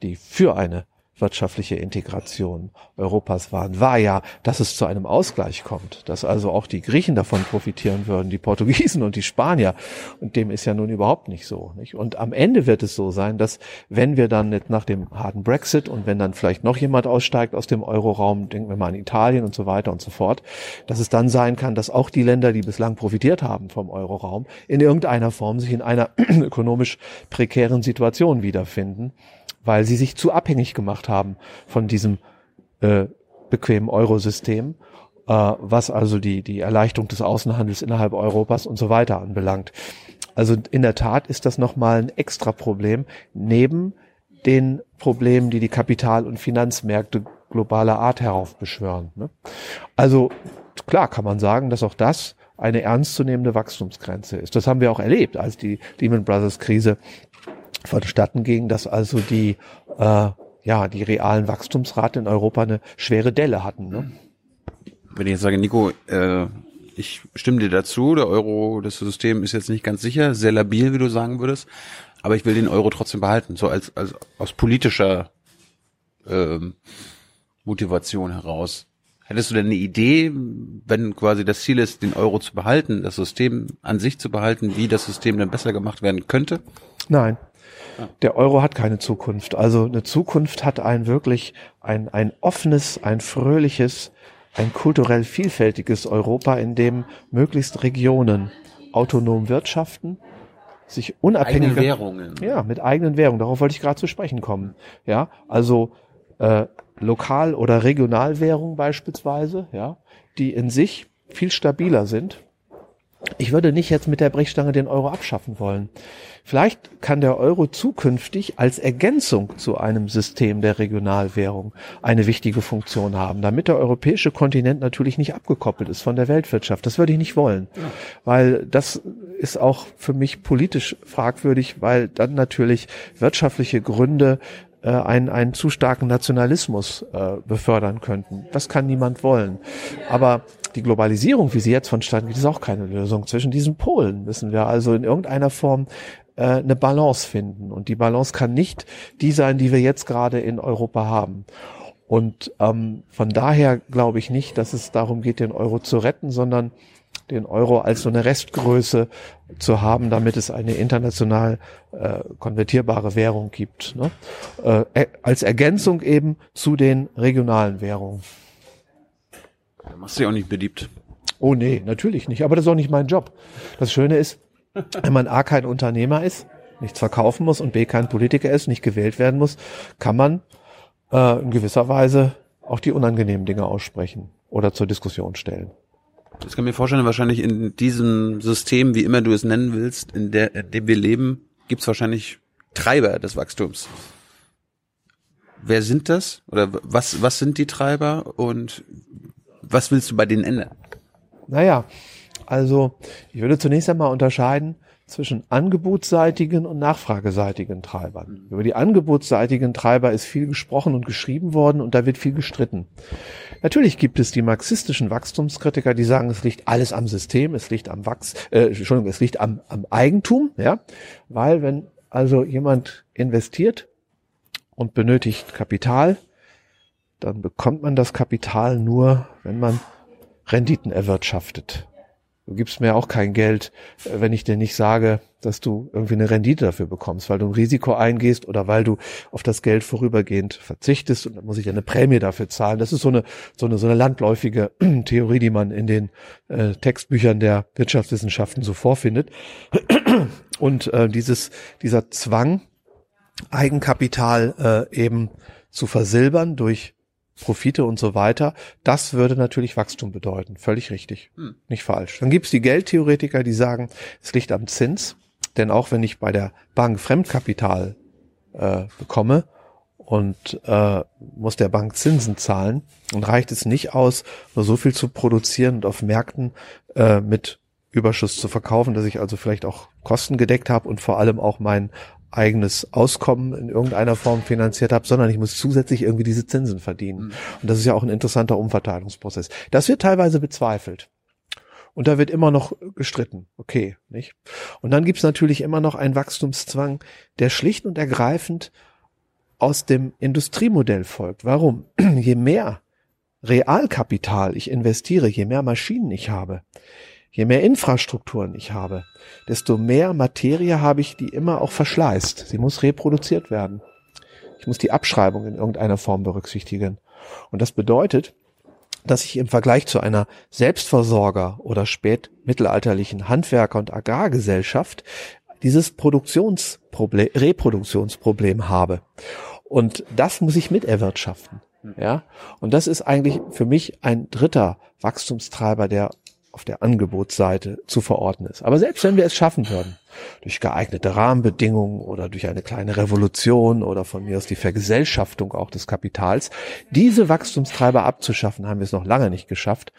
die für eine wirtschaftliche Integration Europas waren, war ja, dass es zu einem Ausgleich kommt, dass also auch die Griechen davon profitieren würden, die Portugiesen und die Spanier. Und dem ist ja nun überhaupt nicht so. Nicht? Und am Ende wird es so sein, dass wenn wir dann nicht nach dem harten Brexit und wenn dann vielleicht noch jemand aussteigt aus dem Euroraum, denken wir mal an Italien und so weiter und so fort, dass es dann sein kann, dass auch die Länder, die bislang profitiert haben vom Euroraum, in irgendeiner Form sich in einer ökonomisch prekären Situation wiederfinden weil sie sich zu abhängig gemacht haben von diesem äh, bequemen Eurosystem, äh, was also die, die Erleichterung des Außenhandels innerhalb Europas und so weiter anbelangt. Also in der Tat ist das nochmal ein extra Problem neben den Problemen, die die Kapital- und Finanzmärkte globaler Art heraufbeschwören. Ne? Also klar kann man sagen, dass auch das eine ernstzunehmende Wachstumsgrenze ist. Das haben wir auch erlebt, als die Lehman Brothers Krise vonstatten ging, dass also die, äh, ja, die realen Wachstumsrate in Europa eine schwere Delle hatten. Ne? Wenn ich jetzt sage, Nico, äh, ich stimme dir dazu, der Euro, das System ist jetzt nicht ganz sicher, sehr labil, wie du sagen würdest, aber ich will den Euro trotzdem behalten, so als, als aus politischer ähm, Motivation heraus. Hättest du denn eine Idee, wenn quasi das Ziel ist, den Euro zu behalten, das System an sich zu behalten, wie das System dann besser gemacht werden könnte? Nein, der Euro hat keine Zukunft. Also eine Zukunft hat ein wirklich ein, ein offenes, ein fröhliches, ein kulturell vielfältiges Europa, in dem möglichst Regionen autonom wirtschaften, sich unabhängig Eigene Währungen. Ja, mit eigenen Währungen. Darauf wollte ich gerade zu sprechen kommen. Ja, also äh, Lokal- oder Regionalwährungen beispielsweise, ja, die in sich viel stabiler sind. Ich würde nicht jetzt mit der Brechstange den Euro abschaffen wollen. Vielleicht kann der Euro zukünftig als Ergänzung zu einem System der Regionalwährung eine wichtige Funktion haben, damit der europäische Kontinent natürlich nicht abgekoppelt ist von der Weltwirtschaft. Das würde ich nicht wollen, weil das ist auch für mich politisch fragwürdig, weil dann natürlich wirtschaftliche Gründe äh, einen, einen zu starken Nationalismus äh, befördern könnten. Das kann niemand wollen. Aber die Globalisierung, wie sie jetzt vonstatten geht, ist auch keine Lösung. Zwischen diesen Polen müssen wir also in irgendeiner Form äh, eine Balance finden. Und die Balance kann nicht die sein, die wir jetzt gerade in Europa haben. Und ähm, von daher glaube ich nicht, dass es darum geht, den Euro zu retten, sondern den Euro als so eine Restgröße zu haben, damit es eine international äh, konvertierbare Währung gibt. Ne? Äh, als Ergänzung eben zu den regionalen Währungen. Da machst du ja auch nicht beliebt. Oh nee, natürlich nicht. Aber das ist auch nicht mein Job. Das Schöne ist, wenn man A kein Unternehmer ist, nichts verkaufen muss und B kein Politiker ist, nicht gewählt werden muss, kann man äh, in gewisser Weise auch die unangenehmen Dinge aussprechen oder zur Diskussion stellen. Das kann mir vorstellen, wahrscheinlich in diesem System, wie immer du es nennen willst, in, der, in dem wir leben, gibt es wahrscheinlich Treiber des Wachstums. Wer sind das? Oder was, was sind die Treiber und was willst du bei denen ändern? Naja, Also ich würde zunächst einmal unterscheiden zwischen angebotsseitigen und nachfrageseitigen Treibern. Über die angebotsseitigen Treiber ist viel gesprochen und geschrieben worden und da wird viel gestritten. Natürlich gibt es die marxistischen Wachstumskritiker, die sagen, es liegt alles am System, es liegt am Wachs, äh, Entschuldigung, es liegt am, am Eigentum, ja, weil wenn also jemand investiert und benötigt Kapital, dann bekommt man das Kapital nur, wenn man Renditen erwirtschaftet. Du gibst mir auch kein Geld, äh, wenn ich dir nicht sage, dass du irgendwie eine Rendite dafür bekommst, weil du ein Risiko eingehst oder weil du auf das Geld vorübergehend verzichtest und dann muss ich eine Prämie dafür zahlen. Das ist so eine, so eine, so eine landläufige Theorie, die man in den äh, Textbüchern der Wirtschaftswissenschaften so vorfindet. Und äh, dieses, dieser Zwang, Eigenkapital äh, eben zu versilbern durch Profite und so weiter, das würde natürlich Wachstum bedeuten. Völlig richtig. Hm. Nicht falsch. Dann gibt's die Geldtheoretiker, die sagen, es liegt am Zins. Denn auch wenn ich bei der Bank Fremdkapital äh, bekomme und äh, muss der Bank Zinsen zahlen, dann reicht es nicht aus, nur so viel zu produzieren und auf Märkten äh, mit Überschuss zu verkaufen, dass ich also vielleicht auch Kosten gedeckt habe und vor allem auch mein eigenes Auskommen in irgendeiner Form finanziert habe, sondern ich muss zusätzlich irgendwie diese Zinsen verdienen. Mhm. Und das ist ja auch ein interessanter Umverteilungsprozess. Das wird teilweise bezweifelt. Und da wird immer noch gestritten. Okay, nicht? Und dann gibt's natürlich immer noch einen Wachstumszwang, der schlicht und ergreifend aus dem Industriemodell folgt. Warum? Je mehr Realkapital ich investiere, je mehr Maschinen ich habe, Je mehr Infrastrukturen ich habe, desto mehr Materie habe ich, die immer auch verschleißt. Sie muss reproduziert werden. Ich muss die Abschreibung in irgendeiner Form berücksichtigen. Und das bedeutet, dass ich im Vergleich zu einer Selbstversorger- oder spätmittelalterlichen Handwerker- und Agrargesellschaft dieses Produktionsproblem, Reproduktionsproblem habe. Und das muss ich miterwirtschaften. Ja, und das ist eigentlich für mich ein dritter Wachstumstreiber, der auf der Angebotsseite zu verorten ist. Aber selbst wenn wir es schaffen würden, durch geeignete Rahmenbedingungen oder durch eine kleine Revolution oder von mir aus die Vergesellschaftung auch des Kapitals, diese Wachstumstreiber abzuschaffen, haben wir es noch lange nicht geschafft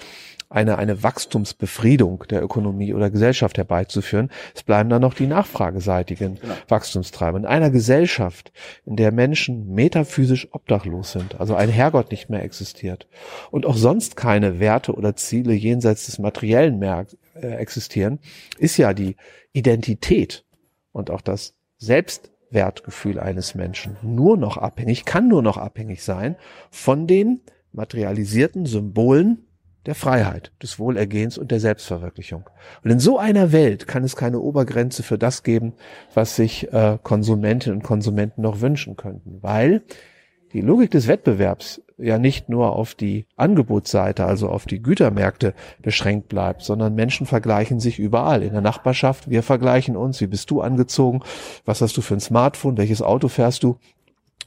eine, eine Wachstumsbefriedung der Ökonomie oder Gesellschaft herbeizuführen. Es bleiben dann noch die nachfrageseitigen genau. Wachstumstreiber. In einer Gesellschaft, in der Menschen metaphysisch obdachlos sind, also ein Herrgott nicht mehr existiert und auch sonst keine Werte oder Ziele jenseits des materiellen mehr äh, existieren, ist ja die Identität und auch das Selbstwertgefühl eines Menschen nur noch abhängig, kann nur noch abhängig sein von den materialisierten Symbolen der Freiheit, des Wohlergehens und der Selbstverwirklichung. Und in so einer Welt kann es keine Obergrenze für das geben, was sich äh, Konsumentinnen und Konsumenten noch wünschen könnten, weil die Logik des Wettbewerbs ja nicht nur auf die Angebotsseite, also auf die Gütermärkte beschränkt bleibt, sondern Menschen vergleichen sich überall. In der Nachbarschaft, wir vergleichen uns, wie bist du angezogen, was hast du für ein Smartphone, welches Auto fährst du,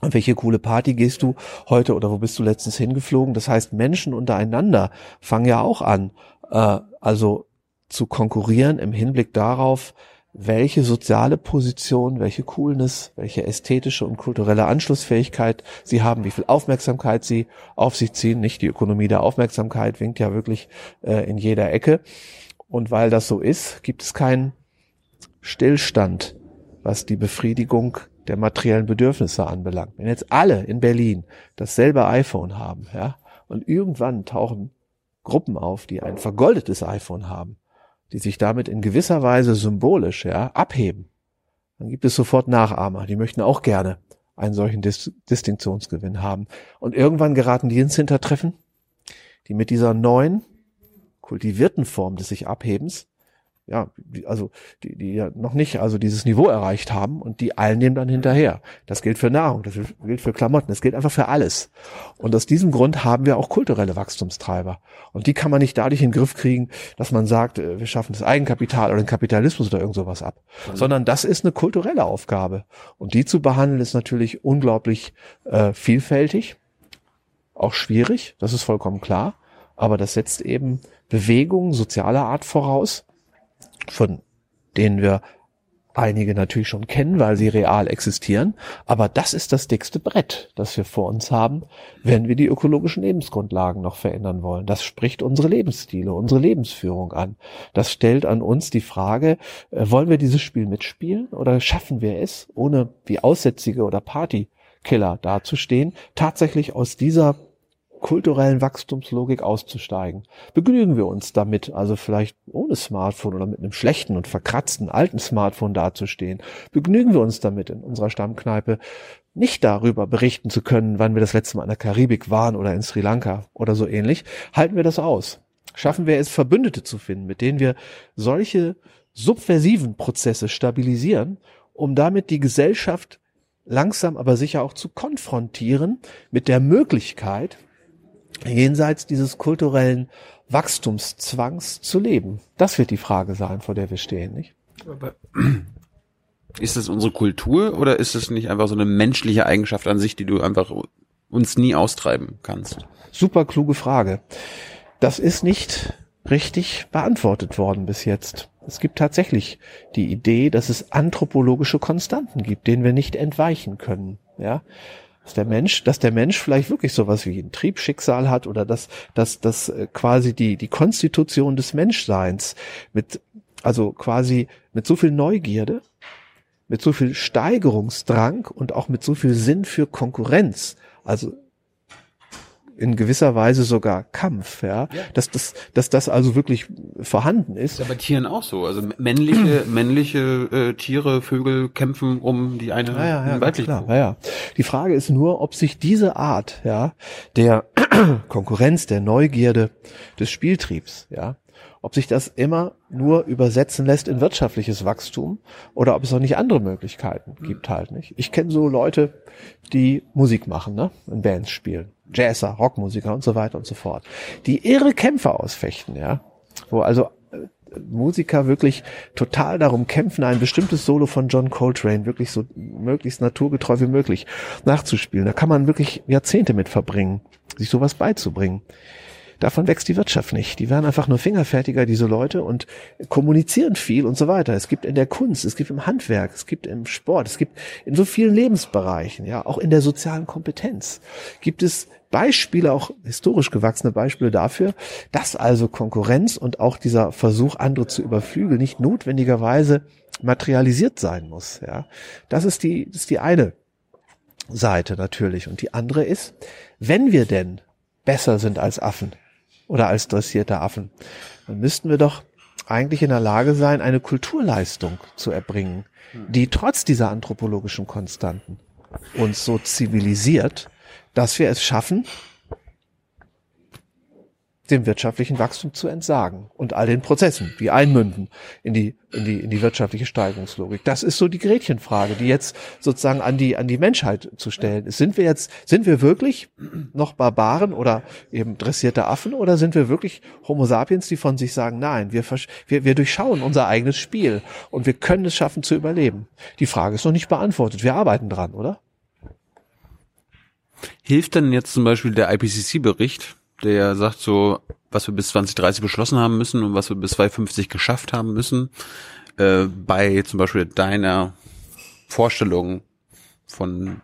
und welche coole Party gehst du heute oder wo bist du letztens hingeflogen? Das heißt, Menschen untereinander fangen ja auch an, äh, also zu konkurrieren im Hinblick darauf, welche soziale Position, welche Coolness, welche ästhetische und kulturelle Anschlussfähigkeit sie haben, wie viel Aufmerksamkeit sie auf sich ziehen. Nicht die Ökonomie der Aufmerksamkeit winkt ja wirklich äh, in jeder Ecke. Und weil das so ist, gibt es keinen Stillstand, was die Befriedigung der materiellen Bedürfnisse anbelangt. Wenn jetzt alle in Berlin dasselbe iPhone haben, ja, und irgendwann tauchen Gruppen auf, die ein vergoldetes iPhone haben, die sich damit in gewisser Weise symbolisch, ja, abheben, dann gibt es sofort Nachahmer, die möchten auch gerne einen solchen Dis Distinktionsgewinn haben. Und irgendwann geraten die ins Hintertreffen, die mit dieser neuen, kultivierten Form des sich Abhebens ja, die, also die, die ja noch nicht also dieses Niveau erreicht haben und die allen nehmen dann hinterher. Das gilt für Nahrung, das gilt für Klamotten, das gilt einfach für alles. Und aus diesem Grund haben wir auch kulturelle Wachstumstreiber. Und die kann man nicht dadurch in den Griff kriegen, dass man sagt, äh, wir schaffen das Eigenkapital oder den Kapitalismus oder irgend sowas ab. Mhm. Sondern das ist eine kulturelle Aufgabe. Und die zu behandeln ist natürlich unglaublich äh, vielfältig, auch schwierig, das ist vollkommen klar. Aber das setzt eben Bewegungen sozialer Art voraus, von denen wir einige natürlich schon kennen, weil sie real existieren. Aber das ist das dickste Brett, das wir vor uns haben, wenn wir die ökologischen Lebensgrundlagen noch verändern wollen. Das spricht unsere Lebensstile, unsere Lebensführung an. Das stellt an uns die Frage, äh, wollen wir dieses Spiel mitspielen oder schaffen wir es, ohne wie Aussätzige oder Partykiller dazustehen, tatsächlich aus dieser kulturellen Wachstumslogik auszusteigen. Begnügen wir uns damit, also vielleicht ohne Smartphone oder mit einem schlechten und verkratzten alten Smartphone dazustehen. Begnügen wir uns damit, in unserer Stammkneipe nicht darüber berichten zu können, wann wir das letzte Mal in der Karibik waren oder in Sri Lanka oder so ähnlich. Halten wir das aus. Schaffen wir es, Verbündete zu finden, mit denen wir solche subversiven Prozesse stabilisieren, um damit die Gesellschaft langsam aber sicher auch zu konfrontieren mit der Möglichkeit, jenseits dieses kulturellen Wachstumszwangs zu leben? Das wird die Frage sein, vor der wir stehen, nicht? Ist das unsere Kultur oder ist es nicht einfach so eine menschliche Eigenschaft an sich, die du einfach uns nie austreiben kannst? Super kluge Frage. Das ist nicht richtig beantwortet worden bis jetzt. Es gibt tatsächlich die Idee, dass es anthropologische Konstanten gibt, denen wir nicht entweichen können. Ja, dass der Mensch, dass der Mensch vielleicht wirklich sowas wie ein Triebschicksal hat oder dass, dass, dass äh, quasi die, die Konstitution des Menschseins mit, also quasi mit so viel Neugierde, mit so viel Steigerungsdrang und auch mit so viel Sinn für Konkurrenz, also in gewisser Weise sogar Kampf, ja, ja. dass das, dass das also wirklich vorhanden ist. ist ja bei Tieren auch so. Also männliche, männliche äh, Tiere, Vögel kämpfen um die eine ja, ja, ja, weibliche. Klar, ja, ja. Die Frage ist nur, ob sich diese Art, ja, der Konkurrenz, der Neugierde, des Spieltriebs, ja, ob sich das immer nur übersetzen lässt in wirtschaftliches Wachstum oder ob es auch nicht andere Möglichkeiten gibt halt nicht. Ich kenne so Leute, die Musik machen, ne, in Bands spielen, Jazzer, Rockmusiker und so weiter und so fort, die irre Kämpfe ausfechten, ja, wo also äh, Musiker wirklich total darum kämpfen, ein bestimmtes Solo von John Coltrane wirklich so möglichst naturgetreu wie möglich nachzuspielen. Da kann man wirklich Jahrzehnte mit verbringen, sich sowas beizubringen. Davon wächst die Wirtschaft nicht. Die werden einfach nur fingerfertiger, diese Leute, und kommunizieren viel und so weiter. Es gibt in der Kunst, es gibt im Handwerk, es gibt im Sport, es gibt in so vielen Lebensbereichen, ja, auch in der sozialen Kompetenz, gibt es Beispiele, auch historisch gewachsene Beispiele dafür, dass also Konkurrenz und auch dieser Versuch, andere zu überflügeln, nicht notwendigerweise materialisiert sein muss. Ja, das ist die, das ist die eine Seite natürlich. Und die andere ist, wenn wir denn besser sind als Affen, oder als dressierte Affen, dann müssten wir doch eigentlich in der Lage sein, eine Kulturleistung zu erbringen, die trotz dieser anthropologischen Konstanten uns so zivilisiert, dass wir es schaffen, dem wirtschaftlichen Wachstum zu entsagen und all den Prozessen, die einmünden in die, in die, in die wirtschaftliche Steigerungslogik. Das ist so die Gretchenfrage, die jetzt sozusagen an die, an die Menschheit zu stellen ist. Sind wir jetzt, sind wir wirklich noch Barbaren oder eben dressierte Affen oder sind wir wirklich Homo sapiens, die von sich sagen, nein, wir, wir, wir durchschauen unser eigenes Spiel und wir können es schaffen zu überleben? Die Frage ist noch nicht beantwortet. Wir arbeiten dran, oder? Hilft denn jetzt zum Beispiel der IPCC-Bericht, der sagt so, was wir bis 2030 beschlossen haben müssen und was wir bis 2050 geschafft haben müssen, äh, bei zum Beispiel deiner Vorstellung von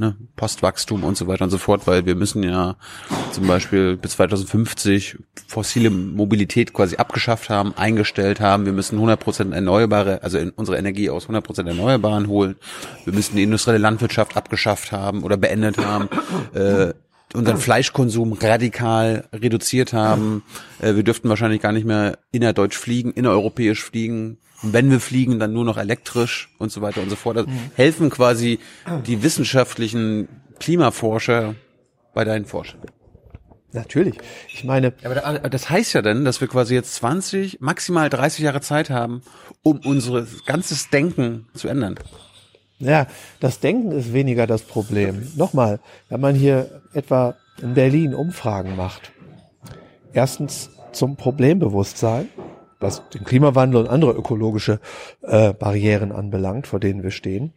ne, Postwachstum und so weiter und so fort, weil wir müssen ja zum Beispiel bis 2050 fossile Mobilität quasi abgeschafft haben, eingestellt haben. Wir müssen 100% erneuerbare, also in unsere Energie aus 100% Erneuerbaren holen. Wir müssen die industrielle Landwirtschaft abgeschafft haben oder beendet haben. Äh, unseren Fleischkonsum radikal reduziert haben. Äh, wir dürften wahrscheinlich gar nicht mehr innerdeutsch fliegen, innereuropäisch fliegen. Und wenn wir fliegen, dann nur noch elektrisch und so weiter und so fort. Mhm. helfen quasi die wissenschaftlichen Klimaforscher bei deinen Forschern. Natürlich. Ich meine. Aber das heißt ja dann, dass wir quasi jetzt 20, maximal 30 Jahre Zeit haben, um unser ganzes Denken zu ändern. Ja, das Denken ist weniger das Problem. Nochmal, wenn man hier etwa in Berlin Umfragen macht, erstens zum Problembewusstsein, was den Klimawandel und andere ökologische äh, Barrieren anbelangt, vor denen wir stehen,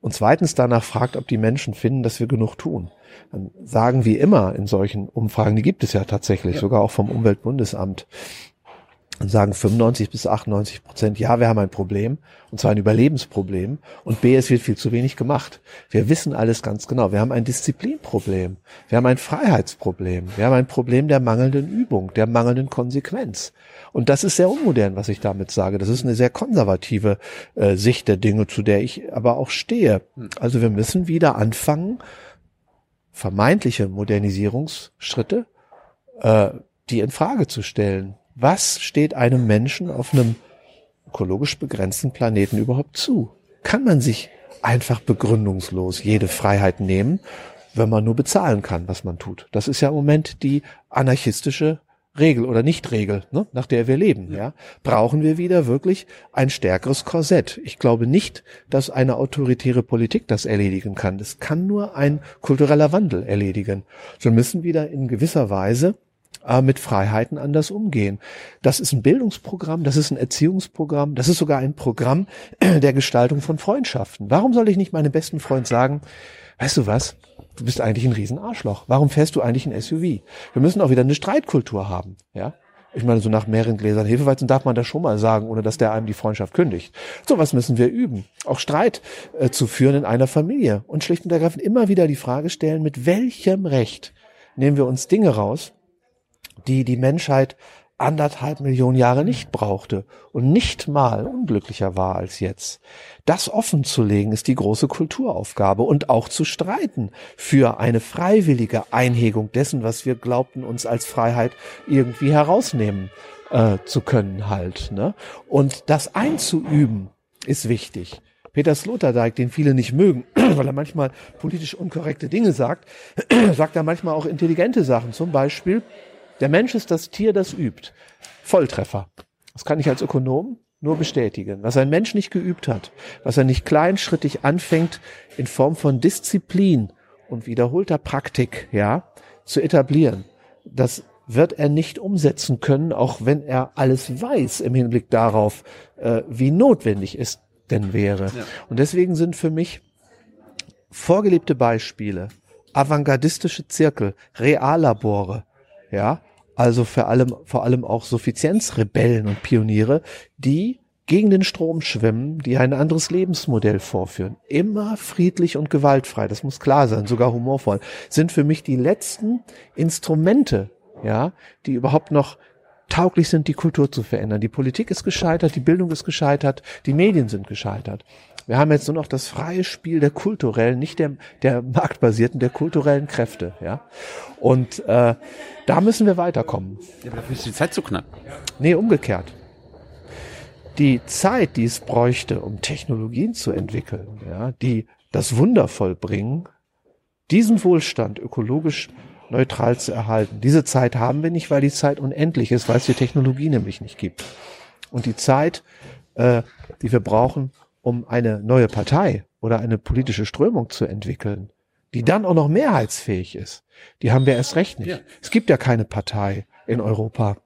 und zweitens danach fragt, ob die Menschen finden, dass wir genug tun. Dann sagen wie immer in solchen Umfragen, die gibt es ja tatsächlich, ja. sogar auch vom Umweltbundesamt, und sagen 95 bis 98 Prozent, ja, wir haben ein Problem, und zwar ein Überlebensproblem, und B, es wird viel zu wenig gemacht. Wir wissen alles ganz genau. Wir haben ein Disziplinproblem, wir haben ein Freiheitsproblem, wir haben ein Problem der mangelnden Übung, der mangelnden Konsequenz. Und das ist sehr unmodern, was ich damit sage. Das ist eine sehr konservative äh, Sicht der Dinge, zu der ich aber auch stehe. Also wir müssen wieder anfangen, vermeintliche Modernisierungsschritte, äh, die in Frage zu stellen was steht einem Menschen auf einem ökologisch begrenzten Planeten überhaupt zu? Kann man sich einfach begründungslos jede Freiheit nehmen, wenn man nur bezahlen kann, was man tut? Das ist ja im Moment die anarchistische Regel oder Nichtregel, ne, nach der wir leben. Ja. Brauchen wir wieder wirklich ein stärkeres Korsett? Ich glaube nicht, dass eine autoritäre Politik das erledigen kann. Das kann nur ein kultureller Wandel erledigen. Wir müssen wieder in gewisser Weise äh, mit Freiheiten anders umgehen. Das ist ein Bildungsprogramm, das ist ein Erziehungsprogramm, das ist sogar ein Programm der Gestaltung von Freundschaften. Warum soll ich nicht meinem besten Freund sagen, weißt du was, du bist eigentlich ein Riesenarschloch. Warum fährst du eigentlich ein SUV? Wir müssen auch wieder eine Streitkultur haben, ja. Ich meine, so nach mehreren Gläsern Hefeweizen darf man das schon mal sagen, ohne dass der einem die Freundschaft kündigt. So was müssen wir üben. Auch Streit äh, zu führen in einer Familie und schlicht und ergreifend immer wieder die Frage stellen, mit welchem Recht nehmen wir uns Dinge raus, die die Menschheit anderthalb Millionen Jahre nicht brauchte und nicht mal unglücklicher war als jetzt. Das offen zu legen ist die große Kulturaufgabe und auch zu streiten für eine freiwillige Einhegung dessen, was wir glaubten, uns als Freiheit irgendwie herausnehmen äh, zu können halt. Ne? Und das einzuüben ist wichtig. Peter Sloterdijk, den viele nicht mögen, weil er manchmal politisch unkorrekte Dinge sagt, sagt er manchmal auch intelligente Sachen. Zum Beispiel, der Mensch ist das Tier, das übt. Volltreffer. Das kann ich als Ökonom nur bestätigen. Was ein Mensch nicht geübt hat, was er nicht kleinschrittig anfängt, in Form von Disziplin und wiederholter Praktik, ja, zu etablieren, das wird er nicht umsetzen können, auch wenn er alles weiß im Hinblick darauf, äh, wie notwendig es denn wäre. Ja. Und deswegen sind für mich vorgelebte Beispiele, avantgardistische Zirkel, Reallabore, ja, also vor allem, vor allem auch Suffizienzrebellen und Pioniere, die gegen den Strom schwimmen, die ein anderes Lebensmodell vorführen. Immer friedlich und gewaltfrei, das muss klar sein, sogar humorvoll, sind für mich die letzten Instrumente, ja, die überhaupt noch tauglich sind, die Kultur zu verändern. Die Politik ist gescheitert, die Bildung ist gescheitert, die Medien sind gescheitert. Wir haben jetzt nur noch das freie Spiel der kulturellen, nicht der, der marktbasierten, der kulturellen Kräfte. Ja? Und äh, da müssen wir weiterkommen. Ja, dafür ist die Zeit zu knapp. Nee, umgekehrt. Die Zeit, die es bräuchte, um Technologien zu entwickeln, ja, die das Wunder vollbringen, diesen Wohlstand ökologisch neutral zu erhalten. Diese Zeit haben wir nicht, weil die Zeit unendlich ist, weil es die Technologie nämlich nicht gibt. Und die Zeit, äh, die wir brauchen, um eine neue Partei oder eine politische Strömung zu entwickeln, die dann auch noch mehrheitsfähig ist, die haben wir erst recht nicht. Ja. Es gibt ja keine Partei in Europa,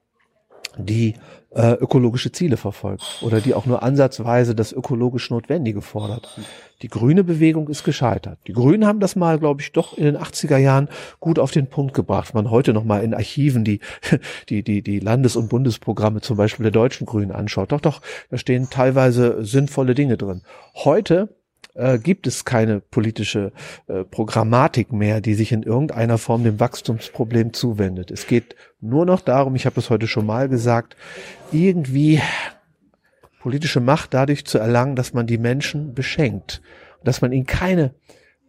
die äh, ökologische Ziele verfolgt oder die auch nur ansatzweise das ökologisch Notwendige fordert. Die grüne Bewegung ist gescheitert. Die Grünen haben das mal, glaube ich, doch in den 80er Jahren gut auf den Punkt gebracht. Man heute noch mal in Archiven die, die, die, die Landes- und Bundesprogramme zum Beispiel der deutschen Grünen anschaut. Doch, doch, da stehen teilweise sinnvolle Dinge drin. Heute äh, gibt es keine politische äh, Programmatik mehr, die sich in irgendeiner Form dem Wachstumsproblem zuwendet. Es geht nur noch darum, ich habe es heute schon mal gesagt, irgendwie politische Macht dadurch zu erlangen, dass man die Menschen beschenkt, dass man ihnen keine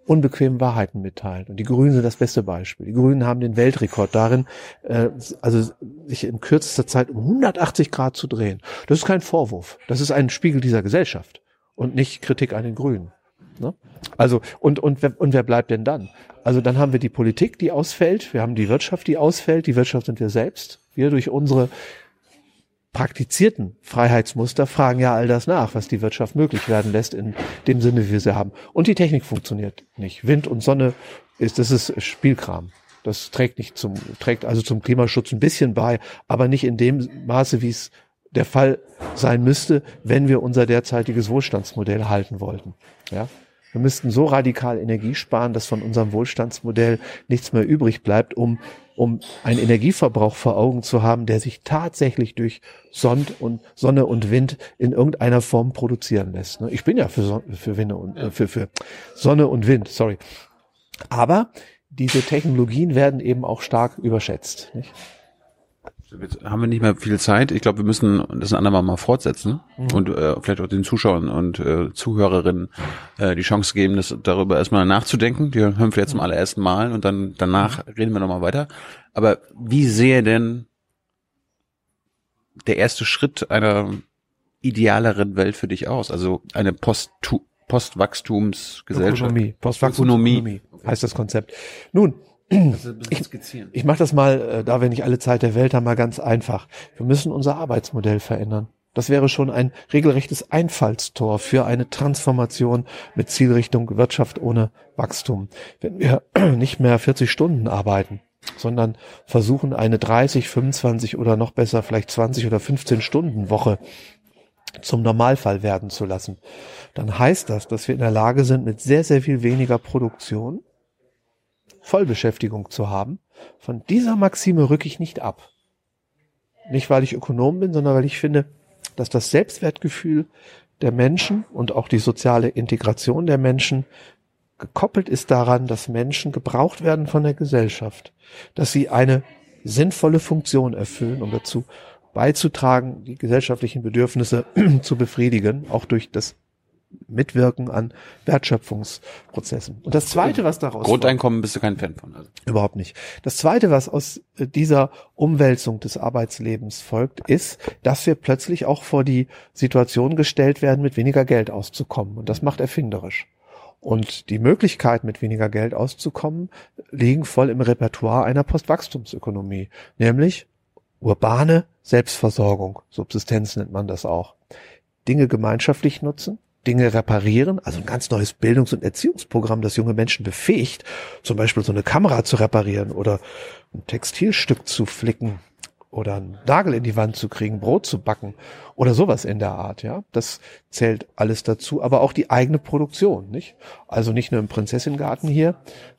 unbequemen Wahrheiten mitteilt. Und die Grünen sind das beste Beispiel. Die Grünen haben den Weltrekord darin, äh, also sich in kürzester Zeit um 180 Grad zu drehen. Das ist kein Vorwurf. Das ist ein Spiegel dieser Gesellschaft und nicht Kritik an den Grünen. Ne? Also und und und wer bleibt denn dann? Also dann haben wir die Politik, die ausfällt, wir haben die Wirtschaft, die ausfällt. Die Wirtschaft sind wir selbst. Wir durch unsere praktizierten Freiheitsmuster fragen ja all das nach, was die Wirtschaft möglich werden lässt in dem Sinne, wie wir sie haben. Und die Technik funktioniert nicht. Wind und Sonne ist das ist Spielkram. Das trägt nicht zum trägt also zum Klimaschutz ein bisschen bei, aber nicht in dem Maße, wie es der Fall sein müsste, wenn wir unser derzeitiges Wohlstandsmodell halten wollten. Ja, Wir müssten so radikal Energie sparen, dass von unserem Wohlstandsmodell nichts mehr übrig bleibt, um um einen Energieverbrauch vor Augen zu haben, der sich tatsächlich durch Sonne und, Sonne und Wind in irgendeiner Form produzieren lässt. Ne? Ich bin ja für, Son für, Winde und, äh, für, für Sonne und Wind, sorry. Aber diese Technologien werden eben auch stark überschätzt. Nicht? Jetzt haben wir nicht mehr viel Zeit. Ich glaube, wir müssen das ein andermal mal fortsetzen mhm. und äh, vielleicht auch den Zuschauern und äh, Zuhörerinnen äh, die Chance geben, das darüber erstmal nachzudenken. Die hören wir jetzt zum allerersten Mal und dann danach mhm. reden wir nochmal weiter. Aber wie sehe denn der erste Schritt einer idealeren Welt für dich aus? Also eine Post Postwachstumsgesellschaft. Ökonomie. Postwachstumsökonomie heißt das Konzept. Nun, ich, ich mache das mal, äh, da wir nicht alle Zeit der Welt haben, mal ganz einfach. Wir müssen unser Arbeitsmodell verändern. Das wäre schon ein regelrechtes Einfallstor für eine Transformation mit Zielrichtung Wirtschaft ohne Wachstum. Wenn wir nicht mehr 40 Stunden arbeiten, sondern versuchen eine 30, 25 oder noch besser vielleicht 20 oder 15 Stunden Woche zum Normalfall werden zu lassen, dann heißt das, dass wir in der Lage sind, mit sehr, sehr viel weniger Produktion Vollbeschäftigung zu haben. Von dieser Maxime rücke ich nicht ab. Nicht, weil ich Ökonom bin, sondern weil ich finde, dass das Selbstwertgefühl der Menschen und auch die soziale Integration der Menschen gekoppelt ist daran, dass Menschen gebraucht werden von der Gesellschaft, dass sie eine sinnvolle Funktion erfüllen, um dazu beizutragen, die gesellschaftlichen Bedürfnisse zu befriedigen, auch durch das Mitwirken an Wertschöpfungsprozessen. Und das Zweite, was daraus Grundeinkommen bist du kein Fan von. Also. Überhaupt nicht. Das Zweite, was aus äh, dieser Umwälzung des Arbeitslebens folgt, ist, dass wir plötzlich auch vor die Situation gestellt werden, mit weniger Geld auszukommen. Und das macht erfinderisch. Und die Möglichkeit, mit weniger Geld auszukommen, liegen voll im Repertoire einer Postwachstumsökonomie, nämlich urbane Selbstversorgung, Subsistenz nennt man das auch. Dinge gemeinschaftlich nutzen, Dinge reparieren, also ein ganz neues Bildungs- und Erziehungsprogramm, das junge Menschen befähigt, zum Beispiel so eine Kamera zu reparieren oder ein Textilstück zu flicken oder einen Nagel in die Wand zu kriegen, Brot zu backen oder sowas in der Art, ja. Das zählt alles dazu, aber auch die eigene Produktion, nicht? Also nicht nur im Prinzessingarten hier,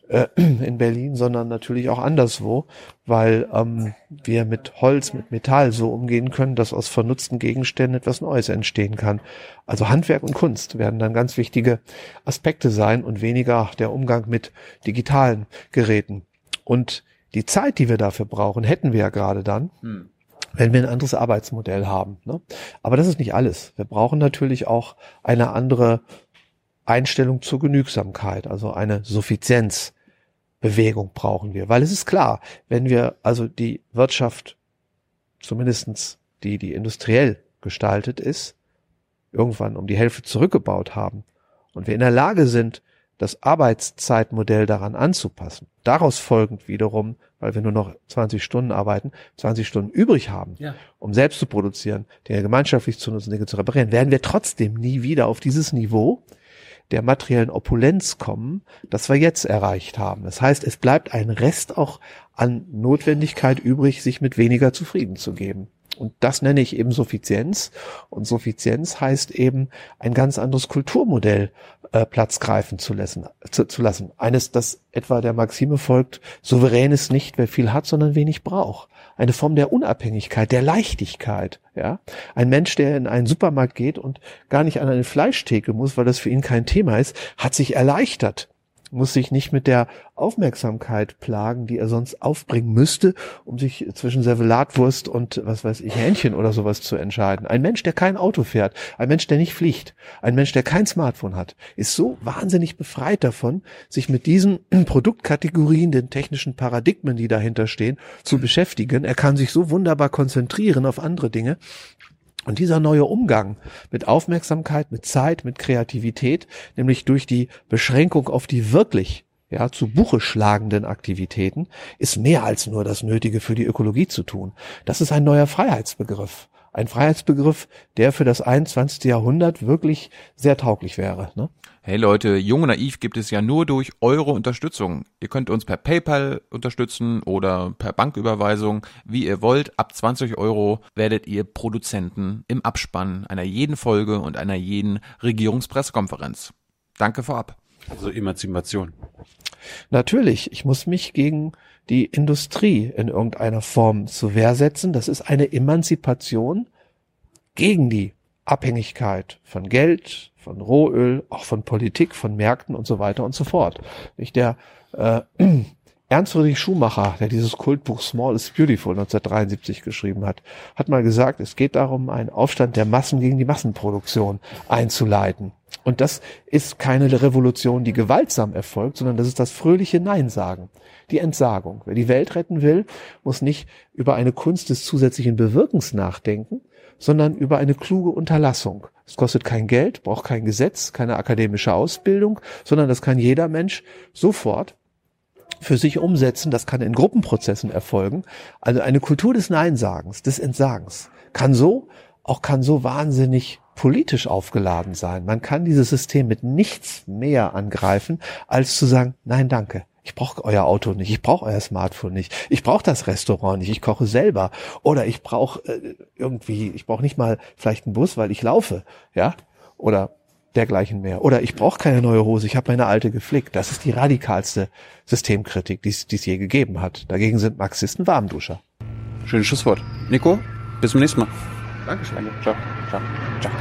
äh, in Berlin, sondern natürlich auch anderswo, weil ähm, wir mit Holz, mit Metall so umgehen können, dass aus vernutzten Gegenständen etwas Neues entstehen kann. Also Handwerk und Kunst werden dann ganz wichtige Aspekte sein und weniger der Umgang mit digitalen Geräten. Und die Zeit, die wir dafür brauchen, hätten wir ja gerade dann. Hm wenn wir ein anderes Arbeitsmodell haben. Ne? Aber das ist nicht alles. Wir brauchen natürlich auch eine andere Einstellung zur Genügsamkeit, also eine Suffizienz. Bewegung brauchen wir. Weil es ist klar, wenn wir also die Wirtschaft, zumindestens die, die industriell gestaltet ist, irgendwann um die Hälfte zurückgebaut haben und wir in der Lage sind, das Arbeitszeitmodell daran anzupassen, daraus folgend wiederum, weil wir nur noch 20 Stunden arbeiten, 20 Stunden übrig haben, ja. um selbst zu produzieren, Dinge gemeinschaftlich zu nutzen, Dinge zu reparieren, werden wir trotzdem nie wieder auf dieses Niveau der materiellen Opulenz kommen, das wir jetzt erreicht haben. Das heißt, es bleibt ein Rest auch an Notwendigkeit übrig, sich mit weniger zufrieden zu geben. Und das nenne ich eben Suffizienz. Und Suffizienz heißt eben, ein ganz anderes Kulturmodell äh, Platz greifen zu lassen, zu, zu lassen. Eines, das etwa der Maxime folgt, souverän ist nicht, wer viel hat, sondern wenig braucht eine Form der Unabhängigkeit, der Leichtigkeit. Ja, ein Mensch, der in einen Supermarkt geht und gar nicht an eine Fleischtheke muss, weil das für ihn kein Thema ist, hat sich erleichtert muss sich nicht mit der Aufmerksamkeit plagen, die er sonst aufbringen müsste, um sich zwischen Servelatwurst und was weiß ich, Hähnchen oder sowas zu entscheiden. Ein Mensch, der kein Auto fährt, ein Mensch, der nicht fliegt, ein Mensch, der kein Smartphone hat, ist so wahnsinnig befreit davon, sich mit diesen Produktkategorien, den technischen Paradigmen, die dahinter stehen, zu beschäftigen. Er kann sich so wunderbar konzentrieren auf andere Dinge, und dieser neue Umgang mit Aufmerksamkeit, mit Zeit, mit Kreativität, nämlich durch die Beschränkung auf die wirklich ja, zu Buche schlagenden Aktivitäten, ist mehr als nur das Nötige für die Ökologie zu tun. Das ist ein neuer Freiheitsbegriff. Ein Freiheitsbegriff, der für das 21. Jahrhundert wirklich sehr tauglich wäre. Ne? Hey Leute, Jung und Naiv gibt es ja nur durch eure Unterstützung. Ihr könnt uns per PayPal unterstützen oder per Banküberweisung, wie ihr wollt. Ab 20 Euro werdet ihr Produzenten im Abspann einer jeden Folge und einer jeden Regierungspressekonferenz. Danke vorab. Also Emanzipation. Natürlich, ich muss mich gegen die Industrie in irgendeiner Form zu Wehr setzen. Das ist eine Emanzipation gegen die Abhängigkeit von Geld, von Rohöl, auch von Politik, von Märkten und so weiter und so fort. Nicht der äh, Ernst Friedrich Schumacher, der dieses Kultbuch Small is Beautiful 1973 geschrieben hat, hat mal gesagt, es geht darum, einen Aufstand der Massen gegen die Massenproduktion einzuleiten. Und das ist keine Revolution, die gewaltsam erfolgt, sondern das ist das fröhliche Nein sagen, die Entsagung. Wer die Welt retten will, muss nicht über eine Kunst des zusätzlichen Bewirkens nachdenken, sondern über eine kluge Unterlassung. Es kostet kein Geld, braucht kein Gesetz, keine akademische Ausbildung, sondern das kann jeder Mensch sofort für sich umsetzen. Das kann in Gruppenprozessen erfolgen. Also eine Kultur des Neinsagens, des Entsagens kann so, auch kann so wahnsinnig politisch aufgeladen sein. Man kann dieses System mit nichts mehr angreifen, als zu sagen, nein, danke. Ich brauche euer Auto nicht, ich brauche euer Smartphone nicht, ich brauche das Restaurant nicht, ich koche selber oder ich brauche äh, irgendwie, ich brauche nicht mal vielleicht einen Bus, weil ich laufe, ja, oder dergleichen mehr. Oder ich brauche keine neue Hose, ich habe meine alte geflickt. Das ist die radikalste Systemkritik, die es je gegeben hat. Dagegen sind Marxisten Warmduscher. Schönes Schlusswort. Nico, bis zum nächsten Mal. Dankeschön. Ciao. Ciao. Ciao.